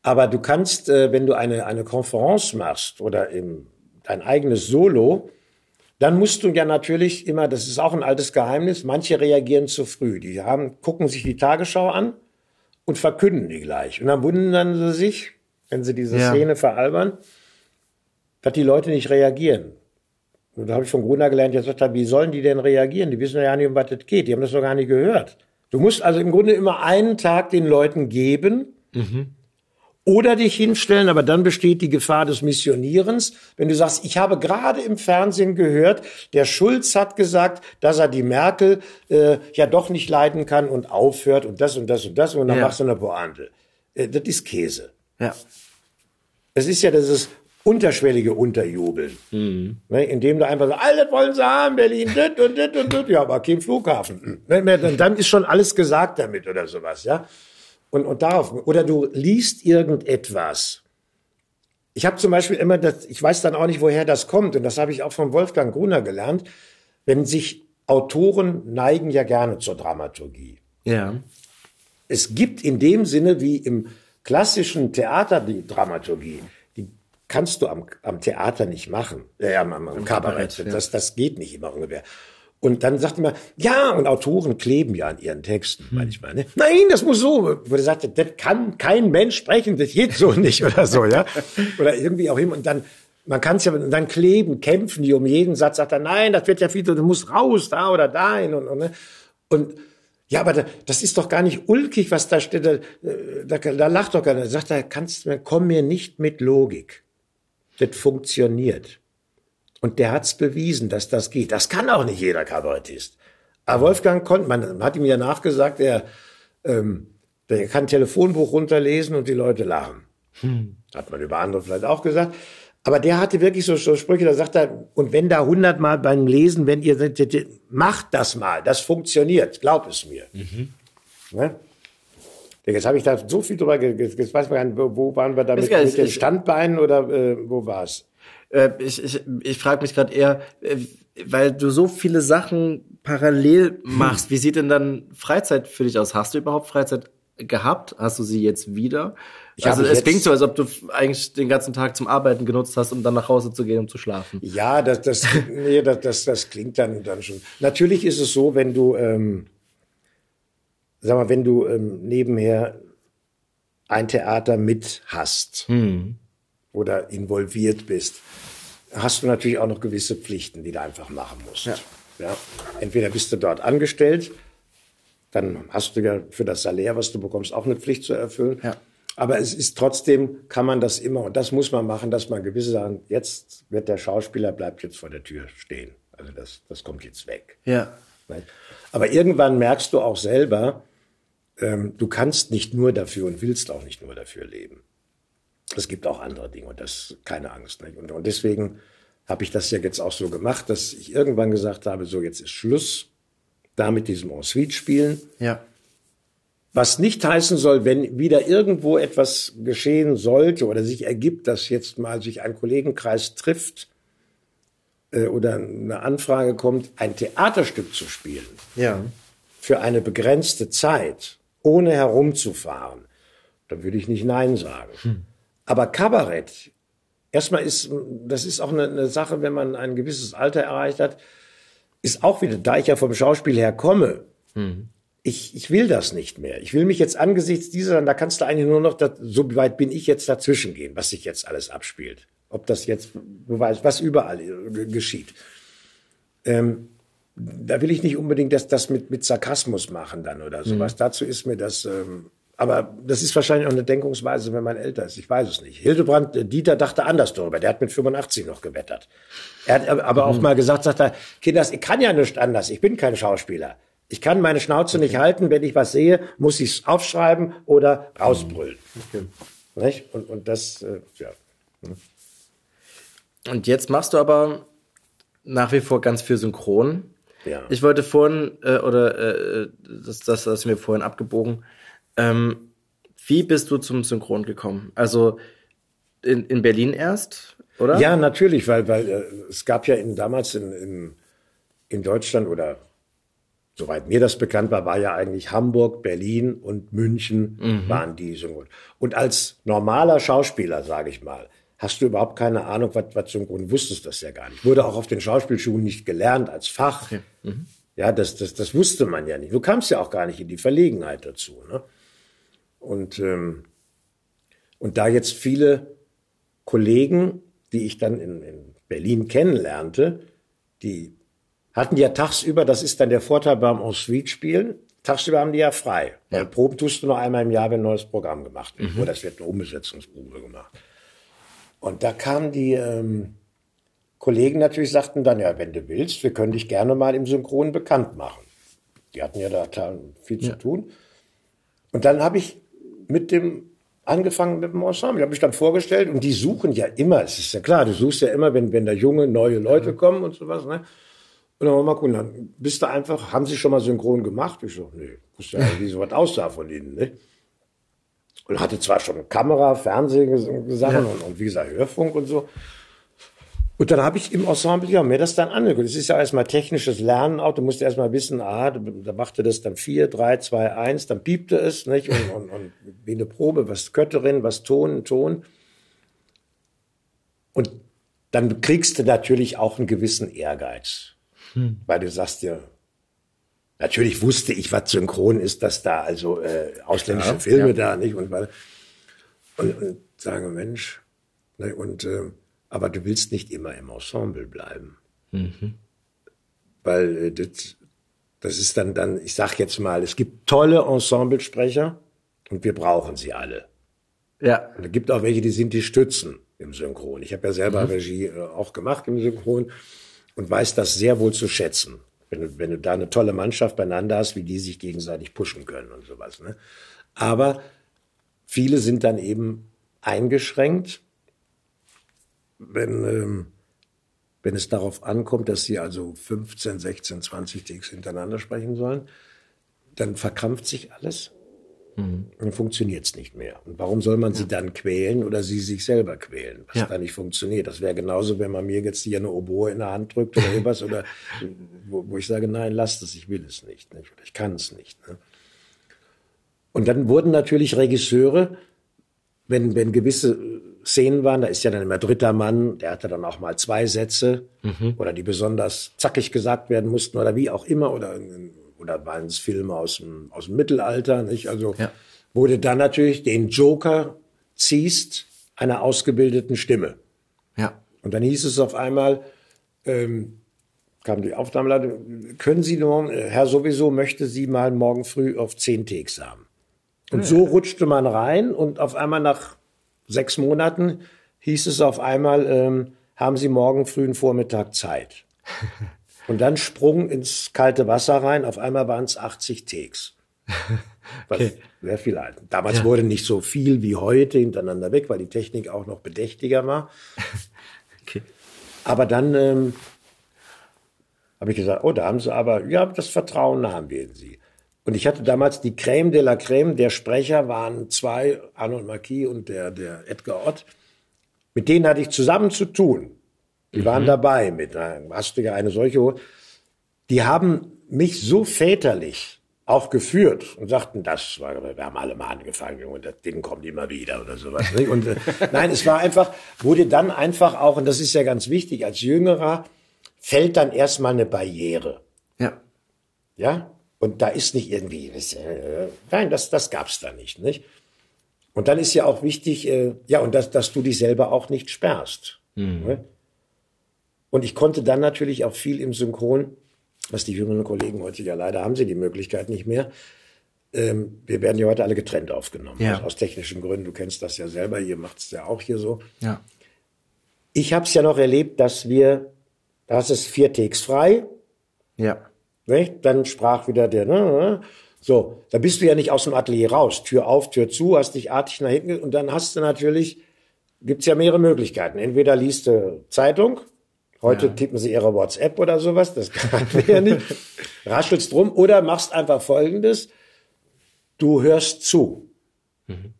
Aber du kannst, äh, wenn du eine, eine Konferenz machst oder im, dein eigenes Solo, dann musst du ja natürlich immer, das ist auch ein altes Geheimnis, manche reagieren zu früh. Die haben, gucken sich die Tagesschau an und verkünden die gleich. Und dann wundern sie sich, wenn sie diese ja. Szene veralbern, dass die Leute nicht reagieren. Und da habe ich von Gruner gelernt, der sagt, wie sollen die denn reagieren? Die wissen ja nicht, um was es geht. Die haben das doch gar nicht gehört. Du musst also im Grunde immer einen Tag den Leuten geben mhm. oder dich hinstellen, aber dann besteht die Gefahr des Missionierens. Wenn du sagst, ich habe gerade im Fernsehen gehört, der Schulz hat gesagt, dass er die Merkel äh, ja doch nicht leiden kann und aufhört und das und das und das und dann ja. machst du eine Pointe. Äh, das ist Käse. Ja. Es ist ja dieses unterschwellige Unterjubeln. Mhm. Ne, indem du einfach sagst, alles wollen sie haben, Berlin, dit und dit und dit. Ja, aber kein Flughafen. Ne, dann ist schon alles gesagt damit oder sowas, ja. Und, und darauf, oder du liest irgendetwas. Ich habe zum Beispiel immer das, ich weiß dann auch nicht, woher das kommt, und das habe ich auch von Wolfgang Gruner gelernt, wenn sich Autoren neigen ja gerne zur Dramaturgie. Ja. Es gibt in dem Sinne wie im klassischen Theater die Dramaturgie kannst du am, am Theater nicht machen, äh, am, am, am Kabarett. Kabarett. Das, das geht nicht immer ungefähr. Und dann sagt immer, ja, und Autoren kleben ja an ihren Texten hm. manchmal. Ne? Nein, das muss so. Wo er sagte, das kann kein Mensch sprechen, das geht so nicht oder so, ja. Oder irgendwie auch immer. Und dann, man kann es ja, dann kleben, kämpfen die um jeden Satz, sagt er, nein, das wird ja viel, du musst raus, da oder dahin und, und, ne? und ja, aber da, das ist doch gar nicht ulkig, was da steht. Da, da, da lacht doch keiner. Sagt er, kannst, komm mir nicht mit Logik das funktioniert. Und der hat's bewiesen, dass das geht. Das kann auch nicht jeder Kabarettist. Aber Wolfgang konnte, man hat ihm ja nachgesagt, er, ähm, der kann Telefonbuch runterlesen und die Leute lachen. Hm. Hat man über andere vielleicht auch gesagt. Aber der hatte wirklich so, so Sprüche, da sagt er, und wenn da hundertmal beim Lesen, wenn ihr, macht das mal, das funktioniert, glaub es mir. Mhm. Ne? Jetzt habe ich da so viel drüber, jetzt weiß man gar nicht, wo waren wir da mit, mit den Standbeinen oder äh, wo war es? Äh, ich ich, ich frage mich gerade eher, äh, weil du so viele Sachen parallel machst, wie sieht denn dann Freizeit für dich aus? Hast du überhaupt Freizeit gehabt? Hast du sie jetzt wieder? Ich also es klingt so, als ob du eigentlich den ganzen Tag zum Arbeiten genutzt hast, um dann nach Hause zu gehen, um zu schlafen. Ja, das, das, nee, das, das, das klingt dann, dann schon. Natürlich ist es so, wenn du, ähm, sag mal, wenn du ähm, nebenher ein Theater mit hast hm. oder involviert bist, hast du natürlich auch noch gewisse Pflichten, die du einfach machen musst. Ja. ja. Entweder bist du dort angestellt, dann hast du ja für das Salär, was du bekommst, auch eine Pflicht zu erfüllen. Ja. Aber es ist trotzdem, kann man das immer, und das muss man machen, dass man gewisse sagen, jetzt wird der Schauspieler, bleibt jetzt vor der Tür stehen. Also das, das kommt jetzt weg. Ja. Aber irgendwann merkst du auch selber, ähm, du kannst nicht nur dafür und willst auch nicht nur dafür leben. Es gibt auch andere Dinge und das keine Angst. Nicht? Und, und deswegen habe ich das ja jetzt auch so gemacht, dass ich irgendwann gesagt habe, so jetzt ist Schluss da mit diesem Ensuite spielen. Ja. Was nicht heißen soll, wenn wieder irgendwo etwas geschehen sollte oder sich ergibt, dass jetzt mal sich ein Kollegenkreis trifft äh, oder eine Anfrage kommt, ein Theaterstück zu spielen. Ja. Für eine begrenzte Zeit, ohne herumzufahren, dann würde ich nicht Nein sagen. Hm. Aber Kabarett, erstmal ist, das ist auch eine, eine Sache, wenn man ein gewisses Alter erreicht hat, ist auch wieder, da ich ja vom Schauspiel her komme, hm ich, ich will das nicht mehr. Ich will mich jetzt angesichts dieser, da kannst du eigentlich nur noch, da, so weit bin ich jetzt dazwischen gehen, was sich jetzt alles abspielt. Ob das jetzt, was überall geschieht. Ähm, da will ich nicht unbedingt das, das mit, mit Sarkasmus machen dann oder sowas. Mhm. Dazu ist mir das, ähm, aber das ist wahrscheinlich auch eine Denkungsweise, wenn man älter ist. Ich weiß es nicht. Hildebrand, äh, Dieter dachte anders darüber. Der hat mit 85 noch gewettert. Er hat aber mhm. auch mal gesagt, sagt er, Kinders, ich kann ja nicht anders. Ich bin kein Schauspieler. Ich kann meine Schnauze okay. nicht halten, wenn ich was sehe, muss ich es aufschreiben oder rausbrüllen. Okay. Nicht? Und, und das, äh, ja. Und jetzt machst du aber nach wie vor ganz viel Synchron. Ja. Ich wollte vorhin, äh, oder äh, das, das, das ist mir vorhin abgebogen, ähm, wie bist du zum Synchron gekommen? Also in, in Berlin erst, oder? Ja, natürlich, weil, weil äh, es gab ja in, damals in, in, in Deutschland oder soweit mir das bekannt war, war ja eigentlich Hamburg, Berlin und München mhm. waren die Synchron. Und als normaler Schauspieler, sage ich mal, hast du überhaupt keine Ahnung, was, was Synchron, wusstest das ja gar nicht. Wurde auch auf den Schauspielschulen nicht gelernt als Fach. Okay. Mhm. Ja, das, das, das wusste man ja nicht. Du kamst ja auch gar nicht in die Verlegenheit dazu. Ne? Und, ähm, und da jetzt viele Kollegen, die ich dann in, in Berlin kennenlernte, die hatten ja tagsüber, das ist dann der Vorteil beim Ensuite-Spielen, tagsüber haben die ja frei. Ja. Weil Proben tust du nur einmal im Jahr, wenn ein neues Programm gemacht wird. Mhm. Oder es wird eine Umbesetzungsprobe gemacht. Und da kamen die ähm, Kollegen natürlich, sagten dann, ja, wenn du willst, wir können dich gerne mal im Synchron bekannt machen. Die hatten ja da viel ja. zu tun. Und dann habe ich mit dem angefangen mit dem Ensemble. Ich habe mich dann vorgestellt und die suchen ja immer, es ist ja klar, du suchst ja immer, wenn, wenn da junge, neue Leute mhm. kommen und sowas, ne? Und dann haben wir mal gucken, dann bist du einfach, haben sie schon mal synchron gemacht? Ich so, nee, wusste ja, wie so was aussah von ihnen, ne? Und hatte zwar schon Kamera, Fernsehsachen ja. und, und, wie gesagt, Hörfunk und so. Und dann habe ich im Ensemble ja mir das dann angeguckt. Es ist ja erstmal technisches Lernen auch. Du musst erstmal wissen, ah, da machte das dann vier, drei, zwei, eins, dann piepte es, nicht? Und, und, und wie eine Probe, was Kötterin, was Ton, Ton. Und dann kriegst du natürlich auch einen gewissen Ehrgeiz. Hm. Weil du sagst ja, natürlich wusste ich, was synchron ist, dass da also äh, ausländische ja, Filme ja. da, nicht? Und, und, und sage, Mensch, ne, und äh, aber du willst nicht immer im Ensemble bleiben. Mhm. Weil äh, das, das ist dann, dann, ich sag jetzt mal, es gibt tolle Ensemblesprecher und wir brauchen sie alle. Ja. Und es gibt auch welche, die sind die Stützen im Synchron. Ich habe ja selber mhm. Regie äh, auch gemacht im Synchron und weiß das sehr wohl zu schätzen. Wenn du, wenn du da eine tolle Mannschaft beieinander hast, wie die sich gegenseitig pushen können und sowas. Ne? Aber viele sind dann eben eingeschränkt wenn, ähm, wenn es darauf ankommt, dass sie also 15, 16, 20 Takes hintereinander sprechen sollen, dann verkrampft sich alles. Mhm. Dann funktioniert es nicht mehr. Und warum soll man ja. sie dann quälen oder sie sich selber quälen, was ja. da nicht funktioniert? Das wäre genauso, wenn man mir jetzt hier eine Oboe in der Hand drückt oder irgendwas oder wo, wo, ich sage, nein, lass das, ich will es nicht, nicht oder ich kann es nicht. Ne? Und dann wurden natürlich Regisseure, wenn, wenn gewisse Szenen waren, da ist ja dann immer dritter Mann, der hatte dann auch mal zwei Sätze mhm. oder die besonders zackig gesagt werden mussten oder wie auch immer oder oder waren es Filme aus dem, aus dem Mittelalter, nicht? Also ja. wurde dann natürlich den Joker ziehst einer ausgebildeten Stimme. Ja. Und dann hieß es auf einmal, ähm, kam die Aufnahmeleitung, können Sie nur, äh, Herr sowieso möchte Sie mal morgen früh auf zehn Takes haben. Und ja. so rutschte man rein und auf einmal nach sechs Monaten hieß es auf einmal, ähm, haben Sie morgen frühen Vormittag Zeit. Und dann Sprung ins kalte Wasser rein. Auf einmal waren es 80 Takes. Was okay. sehr viel alt. Damals ja. wurde nicht so viel wie heute hintereinander weg, weil die Technik auch noch bedächtiger war. okay. Aber dann ähm, habe ich gesagt, oh, da haben sie aber, ja, das Vertrauen haben wir in sie. Und ich hatte damals die Creme de la Creme, der Sprecher waren zwei, Arnold Marquis und der, der Edgar Ott. Mit denen hatte ich zusammen zu tun. Die mhm. waren dabei mit, hast du ja eine solche, die haben mich so väterlich auch geführt und sagten, das war, wir haben alle mal angefangen und das Ding kommt immer wieder oder sowas. Und äh, nein, es war einfach, wurde dann einfach auch, und das ist ja ganz wichtig, als Jüngerer fällt dann erstmal eine Barriere. Ja. Ja? Und da ist nicht irgendwie, äh, nein, das, das gab's da nicht, nicht? Und dann ist ja auch wichtig, äh, ja, und dass, dass du dich selber auch nicht sperrst. Mhm. Ne? Und ich konnte dann natürlich auch viel im Synchron, was die jüngeren Kollegen heute ja leider haben sie die Möglichkeit nicht mehr. Ähm, wir werden ja heute alle getrennt aufgenommen. Ja. Also aus technischen Gründen. Du kennst das ja selber. Ihr macht es ja auch hier so. Ja. Ich habe es ja noch erlebt, dass wir, da hast es vier Takes frei. Ja. Nicht? Dann sprach wieder der, ne, ne, so, da bist du ja nicht aus dem Atelier raus. Tür auf, Tür zu, hast dich artig nach hinten und dann hast du natürlich, gibt's ja mehrere Möglichkeiten. Entweder liest du Zeitung, Heute ja. tippen sie ihre WhatsApp oder sowas, das kann wir ja nicht. Raschelst drum oder machst einfach Folgendes. Du hörst zu. Mhm.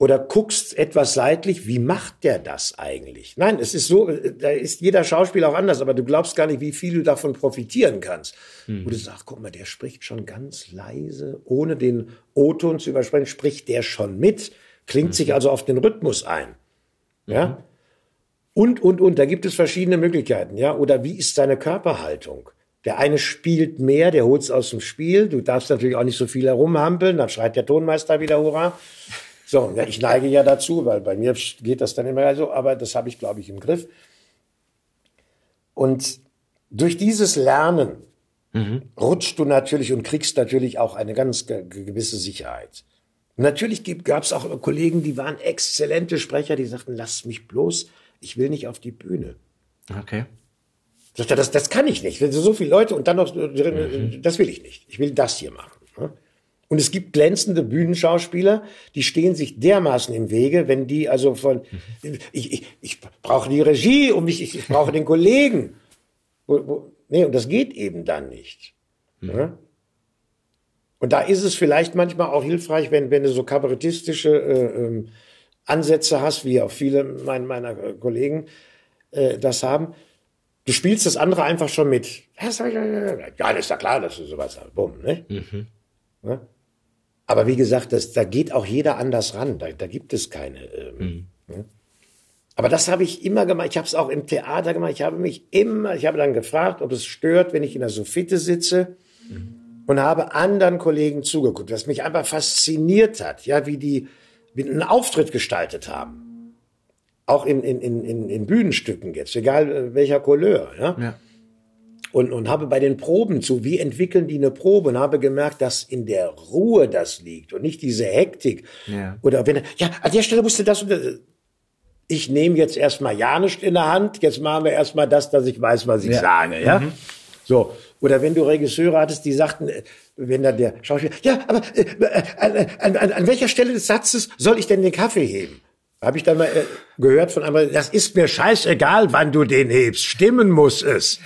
Oder guckst etwas seitlich, wie macht der das eigentlich? Nein, es ist so, da ist jeder Schauspieler auch anders, aber du glaubst gar nicht, wie viel du davon profitieren kannst. Mhm. Wo du sagst, guck mal, der spricht schon ganz leise, ohne den O-Ton zu übersprechen, spricht der schon mit, klingt mhm. sich also auf den Rhythmus ein. Ja? Und, und, und, da gibt es verschiedene Möglichkeiten, ja. Oder wie ist seine Körperhaltung? Der eine spielt mehr, der holt es aus dem Spiel. Du darfst natürlich auch nicht so viel herumhampeln, dann schreit der Tonmeister wieder Hurra. So, ja, ich neige ja dazu, weil bei mir geht das dann immer so, aber das habe ich, glaube ich, im Griff. Und durch dieses Lernen mhm. rutscht du natürlich und kriegst natürlich auch eine ganz gewisse Sicherheit. natürlich gab es auch Kollegen, die waren exzellente Sprecher, die sagten, lass mich bloß ich will nicht auf die Bühne. Okay. Das, das, das kann ich nicht. So viele Leute und dann noch, mhm. das will ich nicht. Ich will das hier machen. Ne? Und es gibt glänzende Bühnenschauspieler, die stehen sich dermaßen im Wege, wenn die also von, mhm. ich, ich, ich brauche die Regie und ich, ich brauche den Kollegen. Wo, wo, nee, und das geht eben dann nicht. Mhm. Ne? Und da ist es vielleicht manchmal auch hilfreich, wenn, wenn du so kabarettistische äh, ähm, Ansätze hast, wie auch viele mein, meiner Kollegen äh, das haben. Du spielst das andere einfach schon mit. Ja, das ist ja klar, dass du sowas hast. Bumm, ne? Mhm. Ja? Aber wie gesagt, das, da geht auch jeder anders ran. Da, da gibt es keine. Ähm, mhm. ne? Aber das habe ich immer gemacht. Ich habe es auch im Theater gemacht. Ich habe mich immer, ich habe dann gefragt, ob es stört, wenn ich in der Sofitte sitze mhm. und habe anderen Kollegen zugeguckt, was mich einfach fasziniert hat, ja, wie die einen Auftritt gestaltet haben. Auch in, in, in, in Bühnenstücken jetzt, egal äh, welcher Couleur. Ja? ja. Und, und habe bei den Proben zu, wie entwickeln die eine Probe und habe gemerkt, dass in der Ruhe das liegt und nicht diese Hektik. Ja. Oder wenn, ja, an der Stelle musste das und das. Ich nehme jetzt erstmal ja nicht in der Hand, jetzt machen wir erstmal das, dass ich weiß, was ich ja. sage, ja. Mhm. So. Oder wenn du Regisseure hattest, die sagten, äh, wenn da der Schauspieler, ja, aber äh, äh, an, an, an welcher Stelle des Satzes soll ich denn den Kaffee heben? Habe ich dann mal äh, gehört von einem, das ist mir scheißegal, wann du den hebst. Stimmen muss es.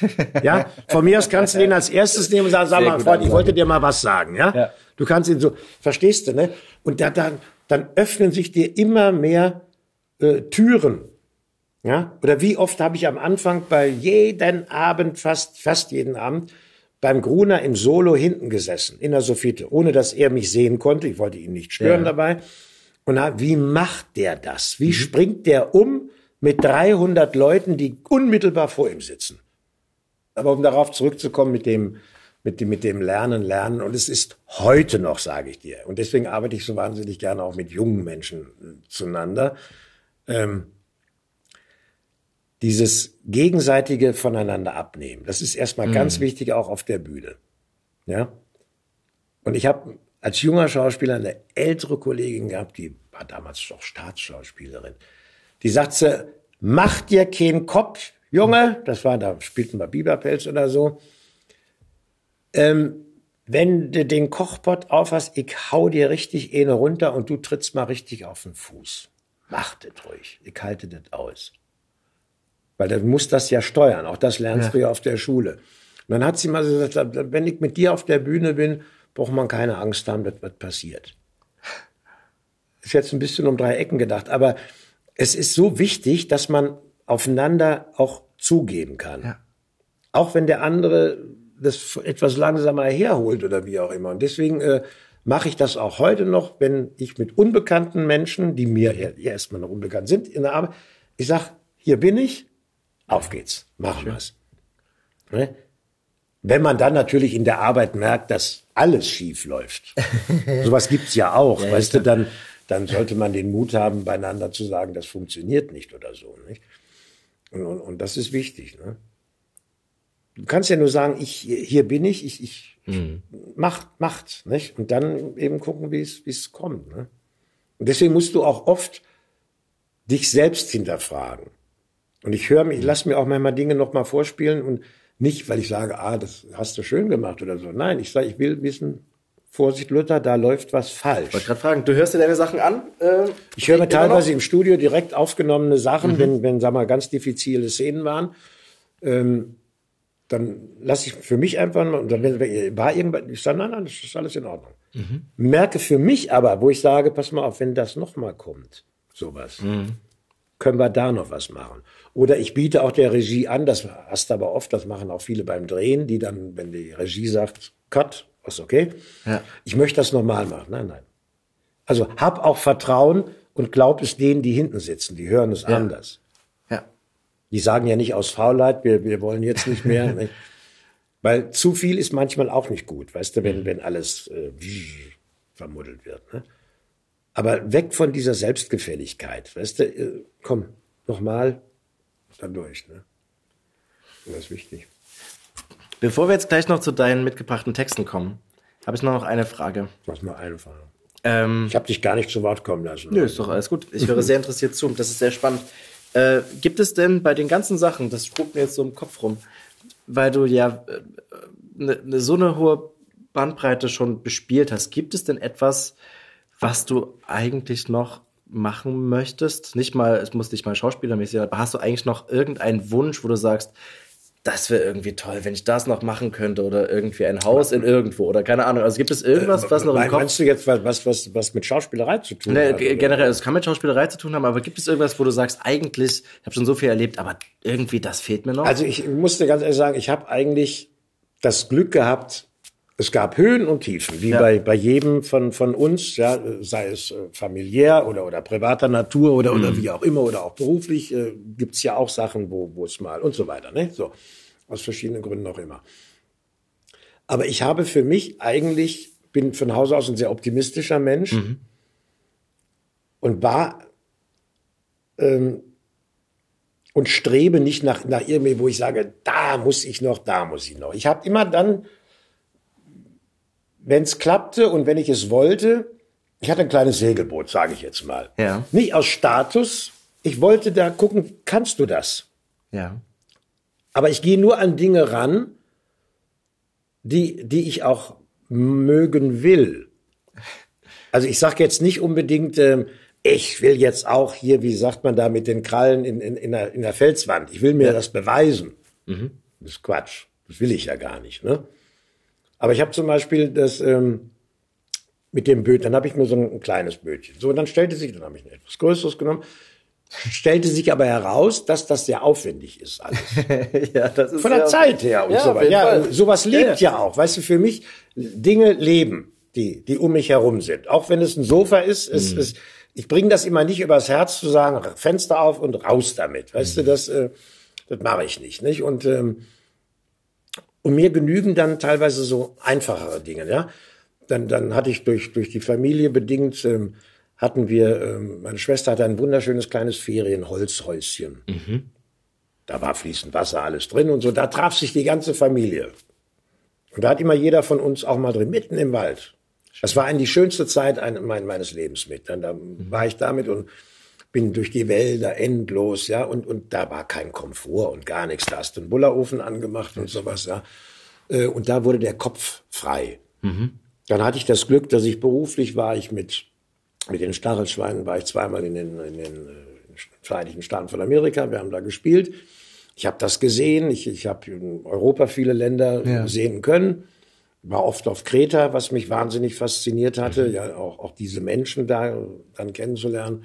Ja, von mir aus kannst du den als erstes nehmen und sagen, sag mal, Freund, ich wollte dir mal was sagen, ja? ja. Du kannst ihn so, verstehst du, ne? Und da, dann, dann öffnen sich dir immer mehr äh, Türen. Ja? Oder wie oft habe ich am Anfang bei jeden Abend, fast, fast jeden Abend, beim Gruner im Solo hinten gesessen, in der Sophite, ohne dass er mich sehen konnte. Ich wollte ihn nicht stören ja. dabei. Und wie macht der das? Wie mhm. springt der um mit 300 Leuten, die unmittelbar vor ihm sitzen? Aber um darauf zurückzukommen mit dem, mit dem, mit dem Lernen, Lernen. Und es ist heute noch, sage ich dir. Und deswegen arbeite ich so wahnsinnig gerne auch mit jungen Menschen äh, zueinander. Ähm, dieses gegenseitige voneinander abnehmen. Das ist erstmal mhm. ganz wichtig auch auf der Bühne. Ja. Und ich habe als junger Schauspieler eine ältere Kollegin gehabt, die war damals doch Staatsschauspielerin. Die sagte, mach dir keinen Kopf, Junge, das war, da spielten wir Biberpelz oder so. Ähm, wenn du den Kochpott aufhast, ich hau dir richtig eine runter und du trittst mal richtig auf den Fuß. Mach das ruhig. Ich halte das aus. Weil du musst das ja steuern. Auch das lernst ja. du ja auf der Schule. Und dann hat sie mal gesagt, wenn ich mit dir auf der Bühne bin, braucht man keine Angst haben, dass was passiert. Ist jetzt ein bisschen um drei Ecken gedacht, aber es ist so wichtig, dass man aufeinander auch zugeben kann. Ja. Auch wenn der andere das etwas langsamer herholt oder wie auch immer. Und deswegen äh, mache ich das auch heute noch, wenn ich mit unbekannten Menschen, die mir ja erstmal noch unbekannt sind, in der Arbeit, ich sag, hier bin ich, auf geht's, machen wir's. Ne? Wenn man dann natürlich in der Arbeit merkt, dass alles schief läuft. Sowas gibt's ja auch, ja, weißt du, dann, dann sollte man den Mut haben, beieinander zu sagen, das funktioniert nicht oder so. Nicht? Und, und, und das ist wichtig. Ne? Du kannst ja nur sagen, ich, hier bin ich, ich, ich mhm. macht, macht, nicht? Und dann eben gucken, wie es, wie es kommt. Ne? Und deswegen musst du auch oft dich selbst hinterfragen. Und ich höre mich, ich lasse mir auch manchmal Dinge nochmal vorspielen und nicht, weil ich sage, ah, das hast du schön gemacht oder so. Nein, ich sage, ich will wissen, Vorsicht, Luther, da läuft was falsch. Ich wollte gerade fragen, du hörst dir deine Sachen an? Äh, ich höre mir teilweise im Studio direkt aufgenommene Sachen, mhm. wenn, wenn, sag mal, ganz diffizile Szenen waren. Ähm, dann lasse ich für mich einfach mal, und dann war irgendwas, ich sage, nein, nein, das ist alles in Ordnung. Mhm. Merke für mich aber, wo ich sage, pass mal auf, wenn das nochmal kommt, sowas, mhm. Können wir da noch was machen. Oder ich biete auch der Regie an, das hast du aber oft, das machen auch viele beim Drehen, die dann, wenn die Regie sagt, Cut, ist okay. Ja. Ich möchte das normal machen. Nein, nein. Also hab auch Vertrauen und glaub es denen, die hinten sitzen, die hören es ja. anders. Ja. Die sagen ja nicht aus Faulheit, wir, wir wollen jetzt nicht mehr. nicht? Weil zu viel ist manchmal auch nicht gut, weißt du, wenn, wenn alles äh, vermuddelt wird. Ne? Aber weg von dieser Selbstgefälligkeit, weißt du, äh, komm, nochmal, dann durch. Ne? Das ist wichtig. Bevor wir jetzt gleich noch zu deinen mitgebrachten Texten kommen, habe ich noch eine Frage. Was mal eine Frage. Ähm, ich habe dich gar nicht zu Wort kommen lassen. Nö, ist doch alles gut. Ich höre sehr interessiert zu. Das ist sehr spannend. Äh, gibt es denn bei den ganzen Sachen, das spukt mir jetzt so im Kopf rum, weil du ja äh, ne, ne, so eine hohe Bandbreite schon bespielt hast, gibt es denn etwas, was du eigentlich noch machen möchtest? Nicht mal, es muss nicht mal schauspielermäßig sein, aber hast du eigentlich noch irgendeinen Wunsch, wo du sagst, das wäre irgendwie toll, wenn ich das noch machen könnte oder irgendwie ein Haus in irgendwo oder keine Ahnung. Also gibt es irgendwas, was noch im Kopf... Meinst du jetzt was, was, was mit Schauspielerei zu tun nee, hat? Generell, es kann mit Schauspielerei zu tun haben, aber gibt es irgendwas, wo du sagst, eigentlich, ich habe schon so viel erlebt, aber irgendwie das fehlt mir noch? Also ich musste ganz ehrlich sagen, ich habe eigentlich das Glück gehabt, es gab Höhen und Tiefen, wie ja. bei, bei jedem von, von uns, ja, sei es äh, familiär oder, oder privater Natur oder, mhm. oder wie auch immer oder auch beruflich, äh, gibt's ja auch Sachen, wo, wo es mal und so weiter, ne? So. Aus verschiedenen Gründen auch immer. Aber ich habe für mich eigentlich, bin von Hause aus ein sehr optimistischer Mensch mhm. und war ähm, und strebe nicht nach, nach irgendwie, wo ich sage, da muss ich noch, da muss ich noch. Ich habe immer dann wenn es klappte und wenn ich es wollte, ich hatte ein kleines Segelboot, sage ich jetzt mal. Ja. Nicht aus Status. Ich wollte da gucken, kannst du das? Ja. Aber ich gehe nur an Dinge ran, die, die ich auch mögen will. Also ich sage jetzt nicht unbedingt, äh, ich will jetzt auch hier, wie sagt man da, mit den Krallen in, in, in, der, in der Felswand. Ich will mir ja. das beweisen. Mhm. Das ist Quatsch. Das will ich ja gar nicht. Ne? Aber ich habe zum Beispiel das ähm, mit dem Bötchen, dann habe ich mir so ein, ein, kleines Bötchen. So, und dann stellte sich, dann habe ich ein etwas größeres genommen, stellte sich aber heraus, dass das sehr aufwendig ist alles. ja, das ist Von der Zeit her und ja, so weiter. Ja, sowas lebt ja. ja auch. Weißt du, für mich, Dinge leben, die, die um mich herum sind. Auch wenn es ein Sofa ist, mhm. es, es, ich bringe das immer nicht übers Herz zu sagen, Fenster auf und raus damit. Weißt mhm. du, das, äh, das mache ich nicht. nicht? Und, ähm, und mir genügen dann teilweise so einfachere Dinge. Ja? Dann, dann hatte ich durch, durch die Familie bedingt, ähm, hatten wir, ähm, meine Schwester hatte ein wunderschönes kleines Ferienholzhäuschen. Mhm. Da war fließend Wasser, alles drin und so. Da traf sich die ganze Familie. Und da hat immer jeder von uns auch mal drin, mitten im Wald. Das war eigentlich die schönste Zeit meines Lebens mit. Dann da war ich damit und bin durch die Wälder endlos, ja, und, und da war kein Komfort und gar nichts. Da hast du einen Bullerofen angemacht und sowas, ja. Äh, und da wurde der Kopf frei. Mhm. Dann hatte ich das Glück, dass ich beruflich war, ich mit, mit den Stachelschweinen war ich zweimal in den, in den äh, Vereinigten Staaten von Amerika. Wir haben da gespielt. Ich habe das gesehen. Ich, ich habe in Europa viele Länder ja. sehen können war oft auf Kreta, was mich wahnsinnig fasziniert hatte, mhm. ja auch, auch diese Menschen da dann kennenzulernen.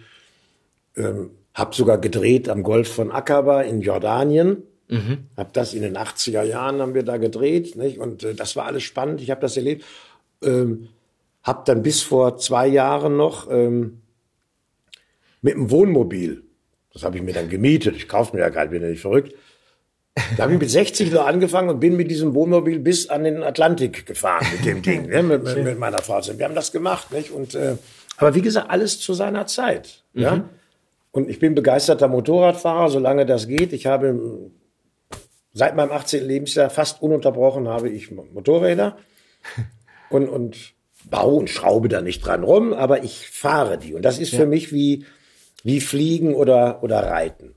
Ähm, hab sogar gedreht am Golf von Aqaba in Jordanien. Mhm. Hab das in den 80er Jahren haben wir da gedreht, nicht? Und äh, das war alles spannend. Ich habe das erlebt. Ähm, hab dann bis vor zwei Jahren noch ähm, mit dem Wohnmobil, das habe ich mir dann gemietet. Ich kaufe mir ja gerade, bin ja nicht verrückt da habe ich mit 60 nur angefangen und bin mit diesem Wohnmobil bis an den Atlantik gefahren mit dem Ding, ne, mit, mit, mit, meiner Frau. Wir haben das gemacht, nicht? Und äh, aber wie gesagt, alles zu seiner Zeit. Mhm. Ja. Und ich bin begeisterter Motorradfahrer, solange das geht. Ich habe seit meinem 18. Lebensjahr fast ununterbrochen habe ich Motorräder und und baue und schraube da nicht dran rum, aber ich fahre die und das ist ja. für mich wie wie fliegen oder oder reiten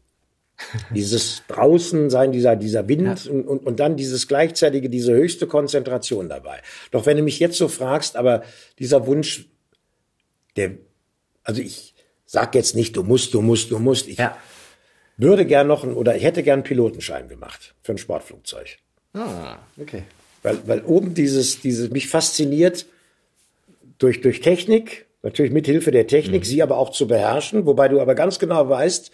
dieses draußen sein, dieser, dieser Wind ja. und, und, und dann dieses gleichzeitige, diese höchste Konzentration dabei. Doch wenn du mich jetzt so fragst, aber dieser Wunsch, der, also ich sag jetzt nicht, du musst, du musst, du musst. Ich ja. würde gern noch ein, oder ich hätte gern einen Pilotenschein gemacht für ein Sportflugzeug. Ah, okay. Weil, weil oben dieses, dieses, mich fasziniert durch, durch Technik, natürlich mit Hilfe der Technik, mhm. sie aber auch zu beherrschen, wobei du aber ganz genau weißt,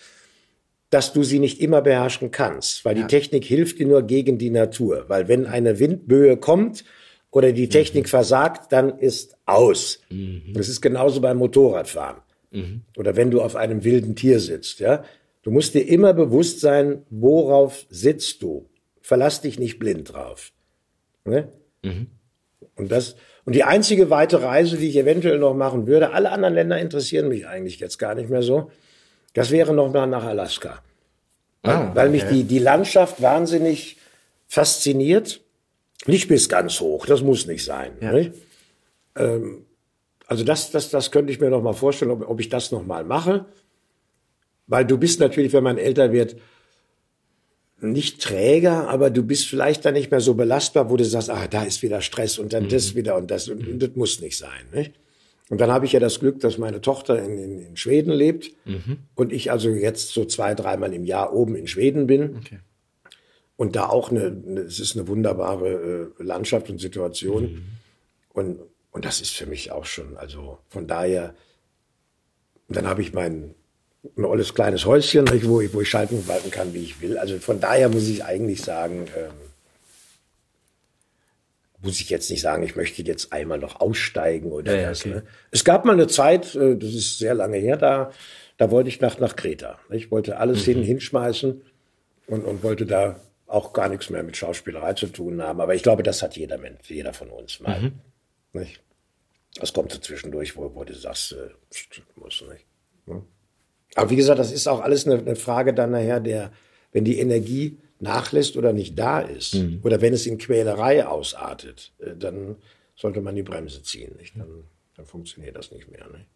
dass du sie nicht immer beherrschen kannst, weil ja. die Technik hilft dir nur gegen die Natur. Weil wenn eine Windböe kommt oder die Technik mhm. versagt, dann ist aus. Mhm. Das ist genauso beim Motorradfahren. Mhm. Oder wenn du auf einem wilden Tier sitzt, ja. Du musst dir immer bewusst sein, worauf sitzt du. Verlass dich nicht blind drauf. Ne? Mhm. Und das, und die einzige weite Reise, die ich eventuell noch machen würde, alle anderen Länder interessieren mich eigentlich jetzt gar nicht mehr so. Das wäre noch mal nach Alaska. Ah, weil mich die, die Landschaft wahnsinnig fasziniert. Nicht bis ganz hoch, das muss nicht sein. Ja. Nicht? Ähm, also das, das, das könnte ich mir noch mal vorstellen, ob, ob ich das noch mal mache. Weil du bist natürlich, wenn man älter wird, nicht träger, aber du bist vielleicht dann nicht mehr so belastbar, wo du sagst, ah, da ist wieder Stress und dann mhm. das wieder und das. Und, und das muss nicht sein. Nicht? Und dann habe ich ja das Glück, dass meine Tochter in, in, in Schweden lebt mhm. und ich also jetzt so zwei, dreimal im Jahr oben in Schweden bin. Okay. Und da auch eine, eine, es ist eine wunderbare äh, Landschaft und Situation. Mhm. Und, und das ist für mich auch schon, also von daher, dann habe ich mein ein olles kleines Häuschen, wo ich, wo ich schalten und walten kann, wie ich will. Also von daher muss ich eigentlich sagen, ähm, muss ich jetzt nicht sagen, ich möchte jetzt einmal noch aussteigen oder ja, das. Okay. Ne? Es gab mal eine Zeit, äh, das ist sehr lange her, da, da wollte ich nach, nach Kreta. Ich wollte alles mhm. hin, hinschmeißen und, und wollte da auch gar nichts mehr mit Schauspielerei zu tun haben. Aber ich glaube, das hat jeder Mensch, jeder von uns mal. Mhm. Nicht? Das kommt so zwischendurch, wo, wo du sagst, äh, muss nicht. Ne? Aber wie gesagt, das ist auch alles eine, eine Frage dann nachher der, wenn die Energie nachlässt oder nicht da ist, mhm. oder wenn es in Quälerei ausartet, äh, dann sollte man die Bremse ziehen. Nicht? Dann, dann funktioniert das nicht mehr. Nicht?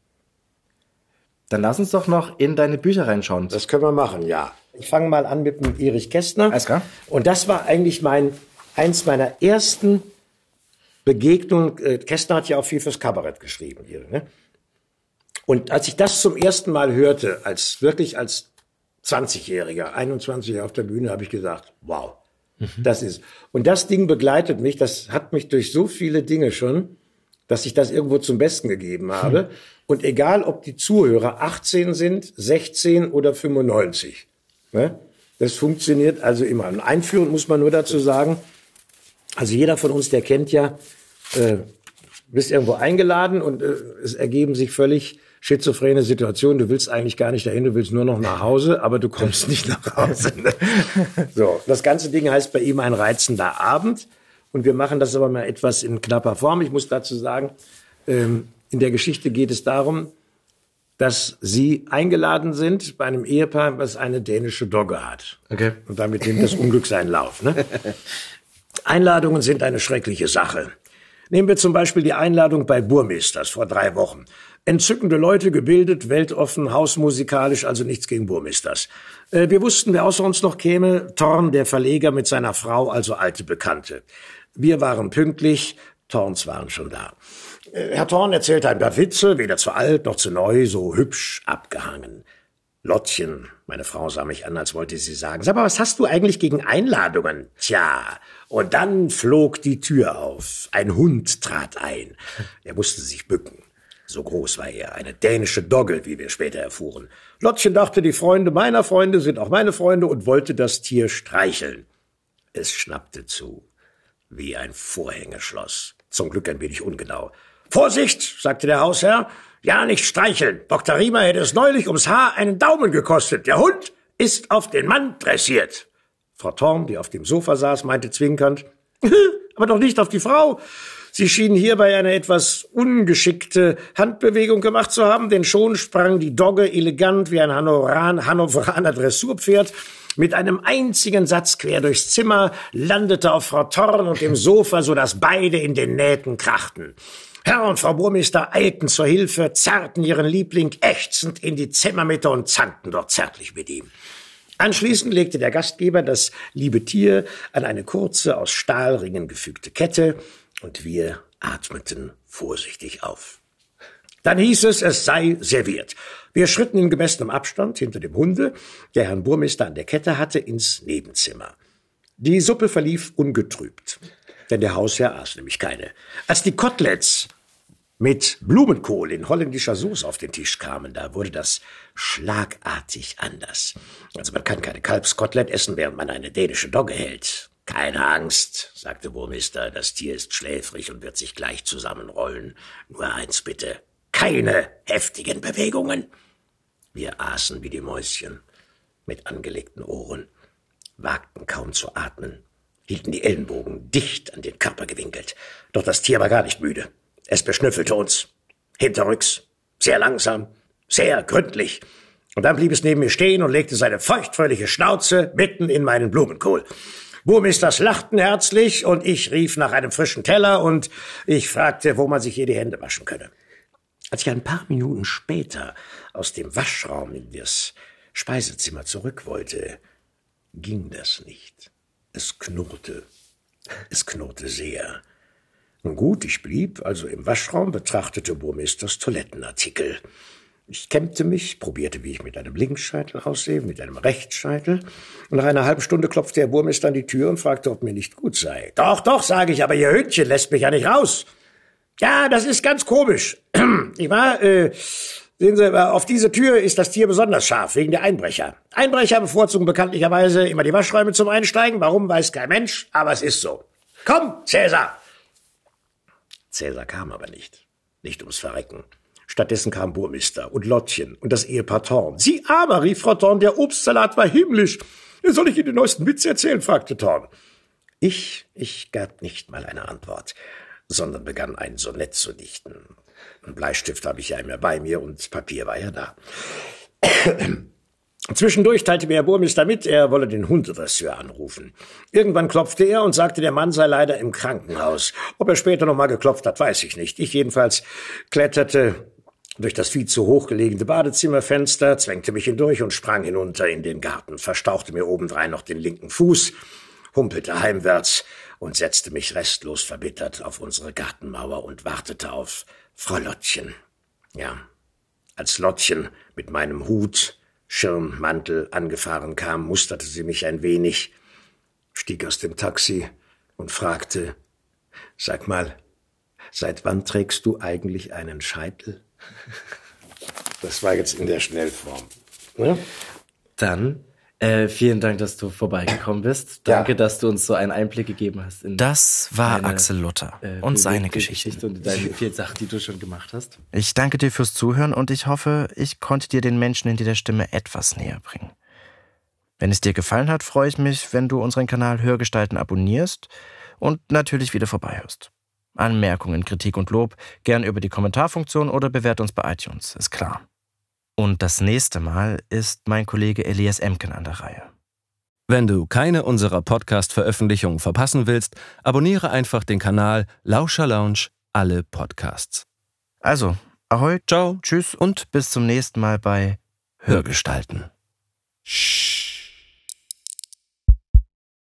Dann lass uns doch noch in deine Bücher reinschauen. Das können wir machen, ja. Ich fange mal an mit dem Erich Kästner. Alles klar. Und das war eigentlich mein, eins meiner ersten Begegnungen. Äh, Kästner hat ja auch viel fürs Kabarett geschrieben hier. Ne? Und als ich das zum ersten Mal hörte, als wirklich als 20-Jähriger, 21 auf der Bühne, habe ich gesagt, wow, mhm. das ist. Und das Ding begleitet mich, das hat mich durch so viele Dinge schon, dass ich das irgendwo zum Besten gegeben habe. Mhm. Und egal, ob die Zuhörer 18 sind, 16 oder 95, ne? das funktioniert also immer. Und einführend muss man nur dazu sagen, also jeder von uns, der kennt ja, äh, bist irgendwo eingeladen und äh, es ergeben sich völlig schizophrene Situationen. Du willst eigentlich gar nicht dahin, du willst nur noch nach Hause, aber du kommst nicht nach Hause. Ne? So, das ganze Ding heißt bei ihm ein reizender Abend. Und wir machen das aber mal etwas in knapper Form. Ich muss dazu sagen, ähm, in der Geschichte geht es darum, dass Sie eingeladen sind bei einem Ehepaar, was eine dänische Dogge hat. Okay. Und damit nimmt das Unglück seinen Lauf. Ne? Einladungen sind eine schreckliche Sache. Nehmen wir zum Beispiel die Einladung bei Burmisters vor drei Wochen. Entzückende Leute, gebildet, weltoffen, hausmusikalisch, also nichts gegen Burmisters. Äh, wir wussten, wer außer uns noch käme. Thorn, der Verleger mit seiner Frau, also alte Bekannte. Wir waren pünktlich, Thorns waren schon da. Äh, Herr Thorn erzählte ein paar Witze, weder zu alt noch zu neu, so hübsch abgehangen. Lottchen, meine Frau sah mich an, als wollte sie sagen, sag mal, was hast du eigentlich gegen Einladungen? Tja, und dann flog die Tür auf. Ein Hund trat ein. Er musste sich bücken. So groß war er, eine dänische Dogge, wie wir später erfuhren. Lottchen dachte, die Freunde meiner Freunde sind auch meine Freunde und wollte das Tier streicheln. Es schnappte zu, wie ein Vorhängeschloss. Zum Glück ein wenig ungenau. Vorsicht, sagte der Hausherr, ja nicht streicheln. Dr. Riemer hätte es neulich ums Haar einen Daumen gekostet. Der Hund ist auf den Mann dressiert. Frau Thorn, die auf dem Sofa saß, meinte zwinkernd, aber doch nicht auf die Frau. Sie schien hierbei eine etwas ungeschickte Handbewegung gemacht zu haben, denn schon sprang die Dogge elegant wie ein Hannoveran, Hannoveraner Dressurpferd mit einem einzigen Satz quer durchs Zimmer, landete auf Frau Thorn und dem Sofa, so dass beide in den Nähten krachten. Herr und Frau Burmeister eilten zur Hilfe, zerrten ihren Liebling ächzend in die Zimmermitte und zankten dort zärtlich mit ihm. Anschließend legte der Gastgeber das liebe Tier an eine kurze, aus Stahlringen gefügte Kette, und wir atmeten vorsichtig auf. Dann hieß es, es sei serviert. Wir schritten in gemessenem Abstand hinter dem Hunde, der Herrn Burmeister an der Kette hatte, ins Nebenzimmer. Die Suppe verlief ungetrübt, denn der Hausherr aß nämlich keine. Als die Koteletts mit Blumenkohl in holländischer Soße auf den Tisch kamen, da wurde das schlagartig anders. Also man kann keine Kalbskotelett essen, während man eine dänische Dogge hält. Keine Angst, sagte Burmister, das Tier ist schläfrig und wird sich gleich zusammenrollen. Nur eins bitte, keine heftigen Bewegungen. Wir aßen wie die Mäuschen, mit angelegten Ohren, wagten kaum zu atmen, hielten die Ellenbogen dicht an den Körper gewinkelt. Doch das Tier war gar nicht müde. Es beschnüffelte uns. Hinterrücks. Sehr langsam. Sehr gründlich. Und dann blieb es neben mir stehen und legte seine feuchtfröhliche Schnauze mitten in meinen Blumenkohl. Burmisters lachten herzlich und ich rief nach einem frischen Teller und ich fragte, wo man sich hier die Hände waschen könne. Als ich ein paar Minuten später aus dem Waschraum in das Speisezimmer zurück wollte, ging das nicht. Es knurrte. Es knurrte sehr. Nun gut, ich blieb also im Waschraum, betrachtete Burmisters Toilettenartikel. Ich kämmte mich, probierte, wie ich mit einem Linksscheitel aussehe, mit einem Rechtsscheitel. Und nach einer halben Stunde klopfte Herr Burmester an die Tür und fragte, ob mir nicht gut sei. Doch, doch, sage ich, aber Ihr Hündchen lässt mich ja nicht raus. Ja, das ist ganz komisch. Ich war, äh, sehen Sie, auf diese Tür ist das Tier besonders scharf, wegen der Einbrecher. Einbrecher bevorzugen bekanntlicherweise immer die Waschräume zum Einsteigen. Warum, weiß kein Mensch, aber es ist so. Komm, Cäsar, Cäsar kam aber nicht. Nicht ums Verrecken. Stattdessen kam Burmister und Lottchen und das Ehepaar Thorn. Sie aber, rief Frau Thorn, der Obstsalat war himmlisch. Soll ich Ihnen den neuesten Witz erzählen? fragte Thorn. Ich, ich gab nicht mal eine Antwort, sondern begann ein Sonett zu dichten. Ein Bleistift habe ich ja immer bei mir und Papier war ja da. Zwischendurch teilte mir Herr Burmeister mit, er wolle den Hundedresseur anrufen. Irgendwann klopfte er und sagte, der Mann sei leider im Krankenhaus. Ob er später noch mal geklopft hat, weiß ich nicht. Ich jedenfalls kletterte durch das viel zu hoch gelegene Badezimmerfenster, zwängte mich hindurch und sprang hinunter in den Garten, verstauchte mir obendrein noch den linken Fuß, humpelte heimwärts und setzte mich restlos verbittert auf unsere Gartenmauer und wartete auf Frau Lottchen. Ja, Als Lottchen mit meinem Hut, Schirm, Mantel angefahren kam, musterte sie mich ein wenig, stieg aus dem Taxi und fragte, Sag mal, seit wann trägst du eigentlich einen Scheitel? Das war jetzt in der Schnellform. Ne? Dann äh, vielen Dank, dass du vorbeigekommen bist. Danke, ja. dass du uns so einen Einblick gegeben hast. In das war deine, Axel Luther äh, und seine Geschichte. Geschichte und deine vielen Sachen, die du schon gemacht hast. Ich danke dir fürs Zuhören und ich hoffe, ich konnte dir den Menschen in der Stimme etwas näher bringen. Wenn es dir gefallen hat, freue ich mich, wenn du unseren Kanal Hörgestalten abonnierst und natürlich wieder vorbeihörst. Anmerkungen, Kritik und Lob gern über die Kommentarfunktion oder bewährt uns bei iTunes, ist klar. Und das nächste Mal ist mein Kollege Elias Emken an der Reihe. Wenn du keine unserer Podcast-Veröffentlichungen verpassen willst, abonniere einfach den Kanal Lauscher Lounge alle Podcasts. Also, ahoi, ciao, tschüss und bis zum nächsten Mal bei Hörgestalten. Shh.